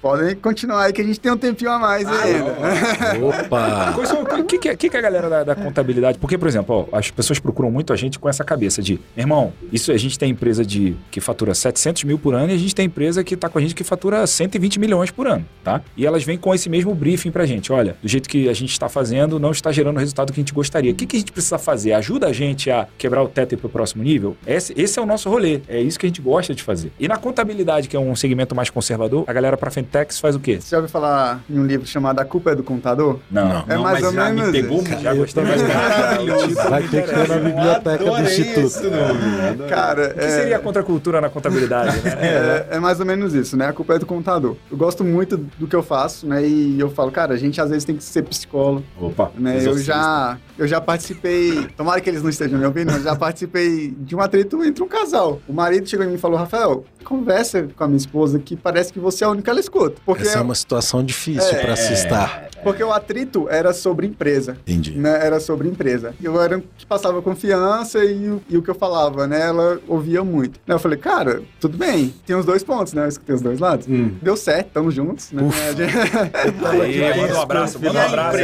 Podem continuar aí que a gente tem um tempinho a mais ainda. Opa! O que, que, que que a galera da, da contabilidade. Porque, por exemplo, ó, as pessoas procuram muito a gente com essa cabeça de, irmão, isso a gente tem empresa de que fatura 700 mil por ano e a gente tem empresa que tá com a gente que fatura 120 milhões por ano, tá? E elas vêm com esse mesmo briefing pra gente. Olha, do jeito que a gente está fazendo, não está gerando o resultado que a gente gostaria. O que, que a gente precisa fazer? Ajuda a gente a quebrar o teto e ir pro próximo nível? Esse, esse é o nosso rolê. É isso que a gente gosta de fazer. E na contabilidade, que é um segmento mais conservador, a galera pra Fentex faz o quê? Você já ouviu falar em um livro chamado A Culpa é do Contador? Não. É mais mas ou já menos me pegou isso. Já gostei mais. Vai ter que ter na biblioteca do Instituto. adorei. Cara, O que seria a contracultura na contabilidade, né? É, é mais ou menos isso, né? A culpa é do contador. Eu gosto muito do que eu faço, né? E eu falo, cara, a gente às vezes tem que ser psicólogo, Opa, né? Eu já, eu já participei, tomara que eles não estejam me ouvindo, mas já participei de um atrito entre um casal. O marido chegou em mim e falou, Rafael, conversa com a minha esposa que parece que você é a única que ela escuta. Porque, Essa é uma situação difícil É. pra se estar. porque o atrito era sobre empresa. Entendi. né, era sobre empresa. Eu era que passava confiança e, o- e o que eu falava, né, ela ouvia muito. Né, Eu falei, cara, tudo bem, tem os dois pontos, né, eu escutei os dois lados. Hum. Deu certo, tamo juntos, né. Ufa. A gente- Aí, manda um abraço, manda um a abraço e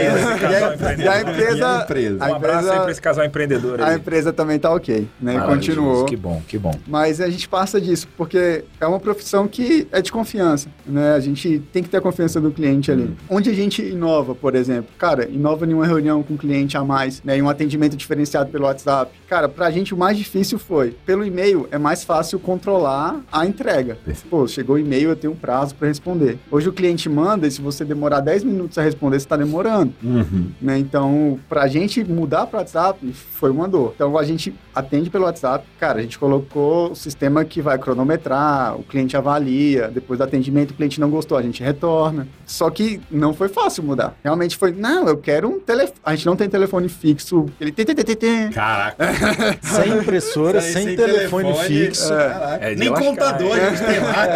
a empresa, a empresa? a Um abraço aí empresa- pra esse casal empreendedor a aí. empresa também tá ok, né, Maravilhoso, continuou. Que bom, que bom. Mas a gente passa disso, porque é uma profissão que é de confiança. Confiança, né? A gente tem que ter a confiança do cliente ali. Onde a gente inova, por exemplo? Cara, inova em uma reunião com o cliente a mais, né? Em um atendimento diferenciado pelo WhatsApp. Cara, pra gente o mais difícil foi, pelo e-mail é mais fácil controlar a entrega. Pô, chegou o e-mail, eu tenho um prazo para responder. Hoje o cliente manda e se você demorar 10 minutos a responder, você tá demorando, Uhum. né? Então, pra gente mudar para WhatsApp foi uma dor. Então, a gente atende pelo WhatsApp. Cara, a gente colocou o sistema que vai cronometrar, o cliente avalia, depois do atendimento o cliente não gostou, a gente retorna. Só que não foi fácil mudar. Realmente foi, não, eu quero um telefone. A gente não tem telefone fixo. Ele tem, tem, tem, tem, tem. Caraca. Sem impressora, aí, sem, telefone, telefone, fixo. Caraca. É de Nem lascar, contador hein? a gente tem lá.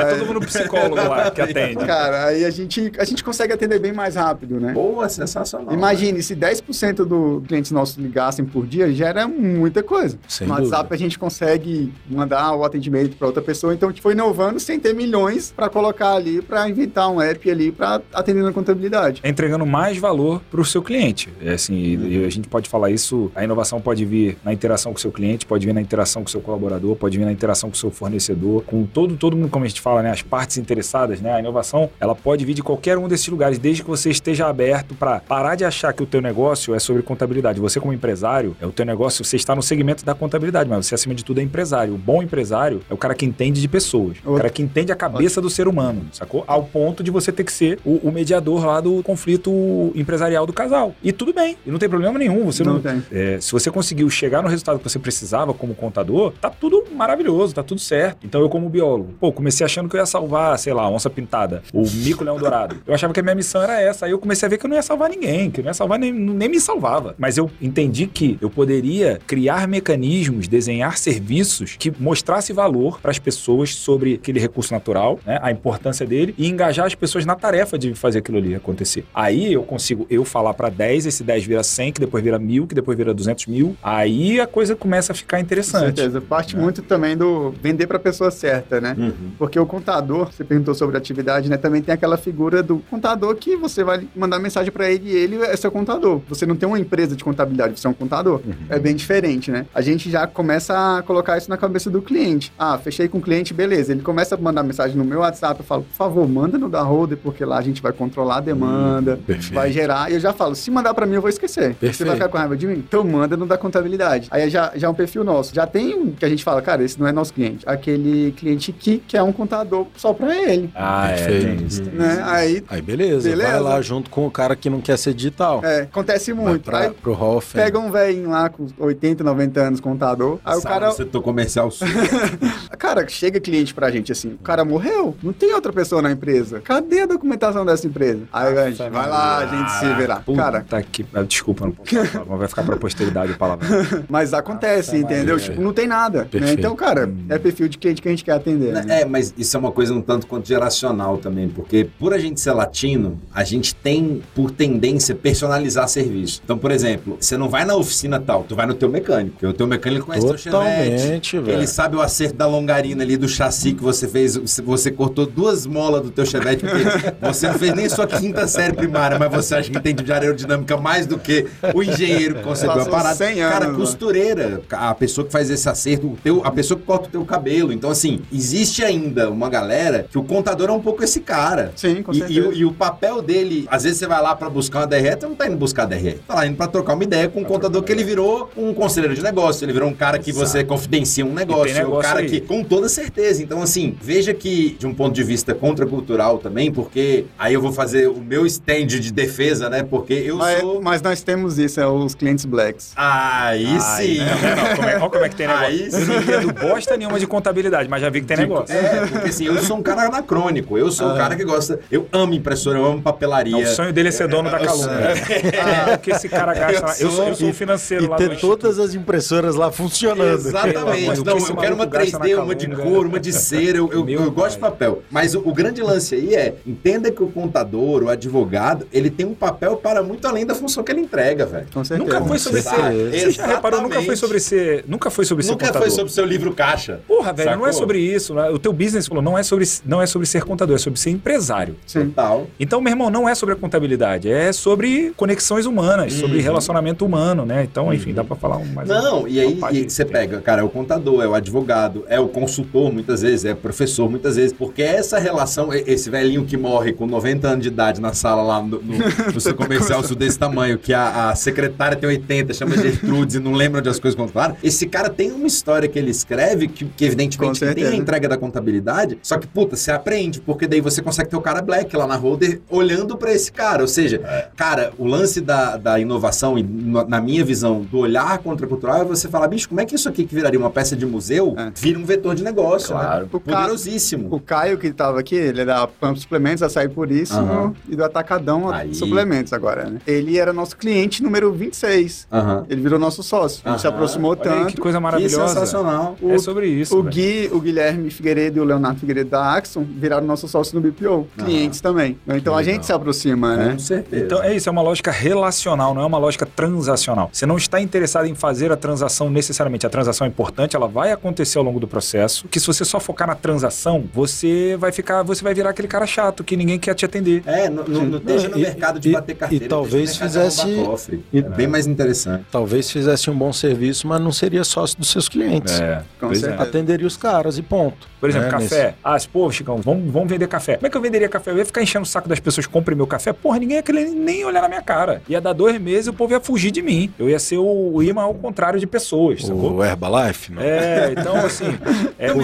É todo mundo psicólogo lá que atende. Cara, aí a gente, a gente consegue atender bem mais rápido, né? Boa, sensacional. Imagine, se 10% dos clientes nossos ligassem por dia, gera muita coisa. Sem no dúvida. WhatsApp a gente consegue mandar o atendimento para outra pessoa, então a foi inovando sem ter milhões para colocar ali, para inventar um app ali para atender na contabilidade. é entregando mais valor para o seu cliente. É assim, e a gente pode falar isso, a inovação pode vir na interação com o seu cliente, pode vir na interação com o seu colaborador, pode vir na interação com o seu fornecedor, com todo, todo mundo, como a gente fala, né, as partes interessadas, né? A inovação, ela pode vir de qualquer um desses lugares, desde que você esteja aberto para parar de achar que o teu negócio é sobre contabilidade. Você como empresário, é o teu negócio, você está no segmento da contabilidade, mas você acima de tudo é empresário. O bom empresário é o cara que entende de pessoas, o Outro- cara que entende a cabeça do ser humano, sacou? Ao ponto de você ter que ser o, o mediador lá do conflito empresarial do casal. E tudo bem, e não tem problema nenhum. Você não, Não tem. é, se você conseguiu chegar no resultado que você precisava como contador, tá tudo maravilhoso, tá tudo certo. Então eu, como biólogo, pô, comecei achando que eu ia salvar, sei lá, a onça pintada, o mico leão dourado. Eu achava que a minha missão era essa. Aí eu comecei a ver que eu não ia salvar ninguém, que eu não ia salvar nem, nem me salvava. Mas eu entendi que eu poderia criar mecanismos, desenhar serviços que mostrasse valor para as pessoas sobre aquele recurso natural, né, a importância dele e engajar as pessoas na tarefa de fazer aquilo ali acontecer. Aí eu consigo eu falar para 10, esse 10 vira 100, que depois vira mil, que depois vira 200 mil. Aí a coisa começa a ficar Com interessante. certeza. Parte muito também do vender para a pessoa certa, né? Uhum. Porque o contador, você perguntou sobre atividade, né? Também tem aquela figura do contador que você vai mandar mensagem para ele e ele é seu contador. Você não tem uma empresa de contabilidade, você é um contador. É bem diferente, né? A gente já começa a colocar isso na cabeça do cliente. Ah, fechei com o cliente, beleza. Ele começa a mandar mensagem no meu WhatsApp, eu falo, por favor, manda no da Holder, porque lá a gente vai controlar a demanda, perfeito. vai gerar. E eu já falo, se mandar para mim, eu vou esquecer. Você Perfeito. vai ficar com raiva de mim? Então manda no da contabilidade. Aí já, já é um perfil nosso. Já tem um que a gente fala, cara, esse não é nosso cliente. Aquele cliente que quer um contador só para ele. Ah, é, Perfeito. tem isso. tem Né? isso. Aí Aí beleza, Beleza. vai lá junto com o cara que não quer ser digital. é, acontece muito. pra, Aí pro hall of pega um velhinho lá com 80, 90 anos, contador. Aí o Sabe, cara. setor comercial sul. Cara, chega cliente pra gente assim, o cara morreu, não tem outra pessoa na empresa. Cadê a documentação dessa empresa? Aí a gente, vai lá, a gente se vê lá. Puta Cara, que... ah, Desculpa, não posso falar, vai ficar pra posteridade a palavra. mas acontece, Nossa, entendeu? Tipo, não tem nada. Né? Então, cara, é perfil de cliente que a gente quer atender. né? É, mas isso é uma coisa um tanto quanto geracional também, porque por a gente ser latino, a gente tem, por tendência, personalizar serviço. Então, por exemplo, você não vai na oficina tal, tu vai no teu mecânico, porque o teu mecânico conhece teu chevette. Totalmente, velho. Ele sabe o acerto da longarina ali do chassi que você fez. Você cortou duas molas do teu chevette, porque você não fez nem sua quinta série primária, mas você acha que entende de aerodinâmica mais do que o engenheiro que concebeu a parada. 100 Cara, anos, né? costureira, a pessoa que faz esse acerto, o teu, a pessoa que corta o teu cabelo. Então, assim, existe ainda uma galera que o contador é um pouco esse cara. Sim, com E, e certeza. o- e o papel dele, às vezes você vai lá pra buscar uma DRE, você não tá indo buscar a DRE. Tá lá indo pra trocar uma ideia com um contador que ele virou um conselheiro de negócio, ele virou um cara que você confidencia um negócio, um negócio cara aí. que, com toda certeza. Então, assim, veja que, de um ponto de vista contracultural também, porque aí eu vou fazer o meu stand de defesa, né? Porque eu Mas, sou. mas nós temos isso, é os clientes blacks. Aí sim! Não, não, como é, olha como é que tem negócio. Aí eu não entendo bosta nenhuma de contabilidade, mas já vi que tem negócio. É, porque assim, eu sou um cara anacrônico. Eu sou um cara que gosta. Eu amo impressora, eu amo papelaria. Não, o sonho dele é ser dono da Eu sou- calúnia. Ah, o que esse cara gasta lá? Eu sou, eu sou o financeiro E lá ter do todas as impressoras lá funcionando. Exatamente. Não, eu quero uma maluco gasta 3D, na uma de calunga. cor, uma de cera. Eu, eu, eu gosto de papel. Mas o, o grande lance aí é, entenda que o contador, o advogado, ele tem um papel para muito além da função que ele entrega, velho. Com certeza. Nunca foi sobre ser. Você já reparou? Nunca foi sobre ser. Nunca foi sobre ser Nunca contador. foi sobre seu livro caixa. Porra, velho, não é Sacou? sobre isso. né? O teu business falou, não é sobre, não é sobre ser contador, é sobre ser empresário. Sim. Total. Então, meu irmão, não é sobre a contabilidade, é sobre conexões humanas, sobre relacionamento humano, né? Então, enfim, dá pra falar um mais Não, e aí e você pega, cara, é o contador, é o advogado, é o consultor, muitas muitas vezes, é professor muitas vezes, porque essa relação, esse velhinho que morre com 90 anos de idade na sala lá no, no, no seu comercial sul desse tamanho, que a, a secretária tem 80, chama Gertrudes e não lembra onde as coisas contaram, esse cara tem uma história que ele escreve que, que evidentemente tem a entrega da contabilidade, só que, puta, você aprende, porque daí você consegue ter o cara black lá na holder olhando pra esse cara, ou seja, cara, o lance da, da inovação e na minha visão do olhar contracultural é você falar, bicho, como é que isso aqui que viraria uma peça de museu É. vira um vetor de negócio, Claro. né? O ca- Poderosíssimo. O Caio, que tava aqui, ele é da Pampa Suplementos, Açaí Puríssimo Aham. e do Atacadão Aí. Suplementos agora, né? Ele era nosso cliente número 26. Aham. Ele virou nosso sócio. A gente se aproximou Olha aí, tanto. que coisa Que maravilhosa. sensacional. É sobre isso. O velho. Gui, o Guilherme Figueiredo e o Leonardo Figueiredo da Axon viraram nosso sócio no BPO. Clientes também. Então a gente se aproxima, né? Com certeza. Então é isso, é uma lógica relacional, não é uma lógica transacional. Você não está interessado em fazer a transação necessariamente. A transação é importante, ela vai acontecer ao longo do processo. Que se você só focar na transação, você vai ficar, você vai virar aquele cara chato que ninguém quer te atender. É, não, não, não esteja no E- mercado de e- bater carteira. e talvez no fizesse- Cofre. e- É bem mais interessante. Talvez fizesse um bom serviço, mas não seria sócio dos seus clientes. É, Com certeza. Atenderia os caras e ponto. Por exemplo, né, café. Ah, pô, Chicão, vamos, vamos vender café. Como é que eu venderia café? Eu ia ficar enchendo o saco das pessoas comprem meu café. Porra, ninguém ia querer nem olhar na minha cara. Ia dar dois meses e o povo ia fugir de mim. Eu ia ser o, o imã ao contrário de pessoas, nesse- sacou? O Herbalife, não? É, então assim. É, O?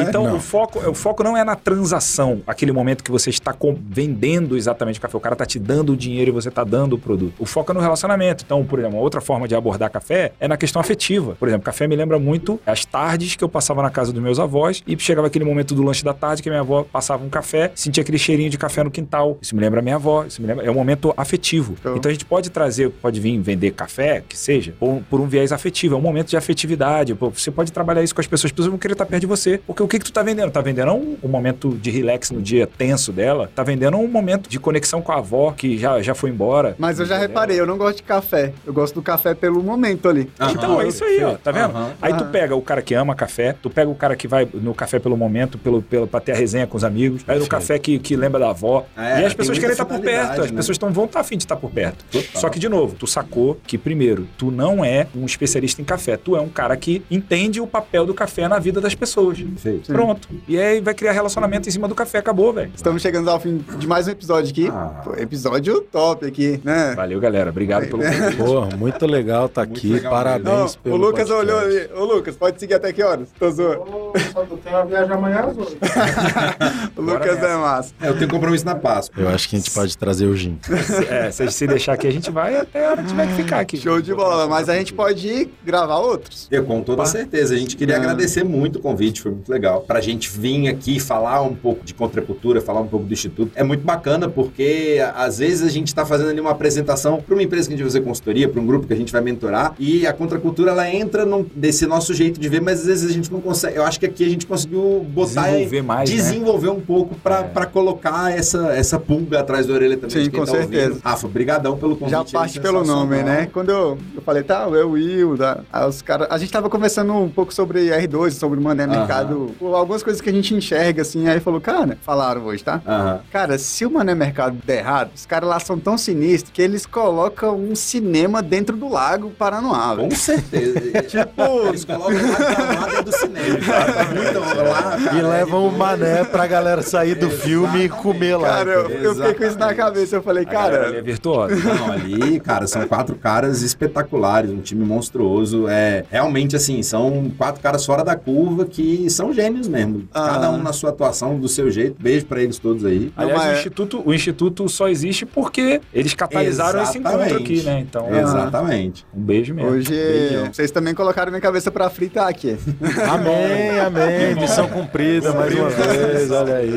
Então, Não. o foco, o foco não é na transação, aquele momento que você está com- vendendo exatamente o café. O cara está te dando o dinheiro e você está dando o produto. O foco é no relacionamento. Então, por exemplo, uma outra forma de abordar café é na questão afetiva. Por exemplo, café me lembra muito as tardes que eu passava na casa dos meus avós e chegava aquele momento do lanche da tarde que minha avó passava um café, sentia aquele cheirinho de café no quintal. Isso me lembra a minha avó, isso me lembra. É um momento afetivo. Show. Então a gente pode trazer, pode vir vender café, que seja, por, por um viés afetivo. É um momento de afetividade. Pô, você pode trabalhar isso com as pessoas. As pessoas vão querer estar perto de você. Porque o que, que tu tá vendendo? Tá vendendo um, um momento de relax no dia tenso dela. Tá vendendo um momento de conexão com a avó que já, já foi embora. Mas eu já reparei, eu não gosto de café. Eu gosto do café pelo momento ali. Então, é isso aí, ó. Tá vendo? Aham. Aí tu pega o cara que ama café, tu pega o cara que vai no café pelo momento, pelo, pelo, pra ter a resenha com os amigos, aí no café que, que lembra da avó. É, e as pessoas querem estar por perto, as né? pessoas tão, vão estar afim de estar por perto. Total. Só que, de novo, tu sacou que, primeiro, tu não é um especialista em café, tu é um cara que entende o papel do café na vida das pessoas. Perfeito. Pronto. E aí vai criar relacionamento em cima do café, acabou, velho. Estamos chegando ao fim de mais um episódio aqui. Ah. Pô, episódio top aqui, né? Valeu, galera. Obrigado pelo convite. Porra, muito legal tá Muito aqui. legal Parabéns Não, pelo o Lucas podcast. olhou ali. Ô, Lucas, pode seguir até que horas? Tô zoando. Eu tenho uma viagem amanhã às 8. O Lucas é massa. É, eu tenho compromisso na Páscoa. Eu acho que a gente pode trazer o Gin. É, se, se deixar aqui, a gente vai até a hora que tiver que ficar aqui. Show de bola. Mas a gente pode ir gravar outros. Eu, com toda certeza. A gente queria Ah. agradecer muito o convite, foi muito legal. Pra gente vir aqui falar um pouco de contracultura, falar um pouco do Instituto. É muito bacana porque às vezes a gente tá fazendo ali uma apresentação para uma empresa que a gente vai fazer consultoria, para um grupo que a gente vai mentorar, e a contracultura ela entra num, desse nosso jeito de ver, mas às vezes a gente não consegue. Eu acho que aqui a gente conseguiu botar Desenvolver mais, né? desenvolver um pouco pra É. colocar essa, essa pulga atrás da orelha também. Sim, de quem com tá certeza. Ouvindo. Rafa, brigadão pelo convite. Já parte pelo nome, né? Quando eu, eu falei, tá, eu, Will, da, aí os caras. A gente tava conversando um pouco sobre R2, sobre o Mané. Mercado, algumas coisas que a gente enxerga, assim. Aí falou, cara, falaram hoje, tá? Cara, se o Mané Mercado der errado, os caras lá são tão sinistros que eles colocam um cinema dentro do lago Paranoá. Com certeza. Tipo, Eles colocam lá a camada do cinema, cara. Lá, cara. E levam o mané pra galera sair do filme e comer lá. cara, eu, eu fiquei com isso na Exatamente. cabeça. Eu falei, A galera ali cara. é virtuosa. Não, ali, cara, são quatro caras espetaculares, um time monstruoso. É realmente assim, são quatro caras fora da curva que são gênios mesmo. Ah. Cada um na sua atuação, do seu jeito. Beijo pra eles todos aí. Aliás, Não, o, mas- instituto, o Instituto só existe porque eles catalisaram esse encontro Exatamente. aqui, né? Então, Exatamente. um beijo mesmo. Hoje, Beijão. vocês também colocaram minha cabeça pra fritar aqui. Amém, amém. Missão cumprida mais uma vez. Olha aí,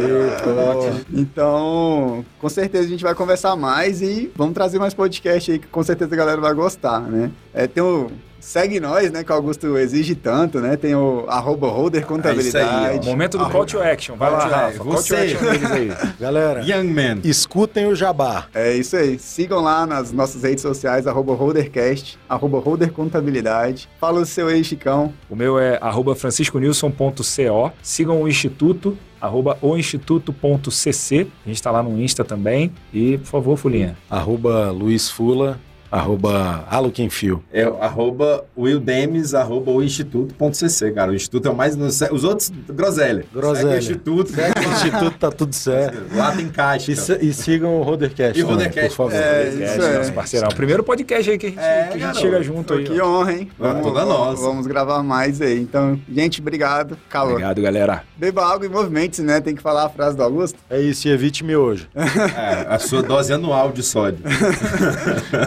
pô. Então, com certeza a gente vai conversar mais e vamos trazer mais podcast aí que com certeza a galera vai gostar, né? É, tem o Segue Nós, né? Que o Augusto exige tanto, né? Tem o arroba holder É isso aí, contabilidade. Momento do Ah, call to action. Vai lá, call to Rafa. action. Call to Você. action deles aí. Galera, Young Man. escutem o jabá. É isso aí. Sigam lá nas nossas redes sociais, arroba holdercast, arroba holder contabilidade. Fala o seu aí, Chicão. O meu é arroba francisconilson.co. Sigam o Instituto, arroba oinstituto.cc. A gente tá lá no Insta também. E, por favor, Fulinha. Arroba Luiz Fula. Arroba aluquemfio. É arroba willdemes, arroba o instituto.cc, cara. O instituto é o mais... Os outros, groselha. Groselha. Segue o instituto. Segue o Instituto, tá tudo certo. Lá tem caixa. E, e sigam o Rodercast E o Rodercast, por favor. É, Podcast, isso é. nosso parceirão. Primeiro podcast aí que a gente, É, que a gente garoto. chega junto aí. Que ó. honra, hein? Ah, toda nossa. Vamos gravar mais aí. Então, gente, obrigado. Calor. Obrigado, galera. Beba água e movimente-se, né? Tem que falar a frase do Augusto. É isso, e evite miojo. É, a sua dose anual de sódio.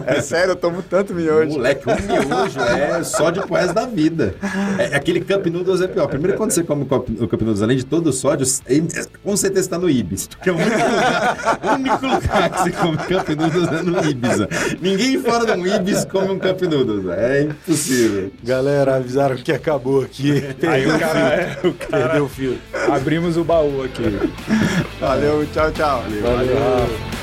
É sério, eu tomo tanto miojo. Moleque, um miojo é sódio pro resto da vida. É, aquele Cup Noodles é pior. Primeiro, quando você come o Cup, Noodles, além de todo o sódio, é, é, com certeza está no Ibis. Porque é o único lugar, o único lugar que você come Cup Noodles é no Ibis. Ninguém fora do Ibis come um Cup Noodles. É impossível. Galera, avisaram que acabou aqui. Aí o cara, é, o cara Perdeu o fio. abrimos o baú aqui. Valeu, tchau, tchau. Valeu, Rafa.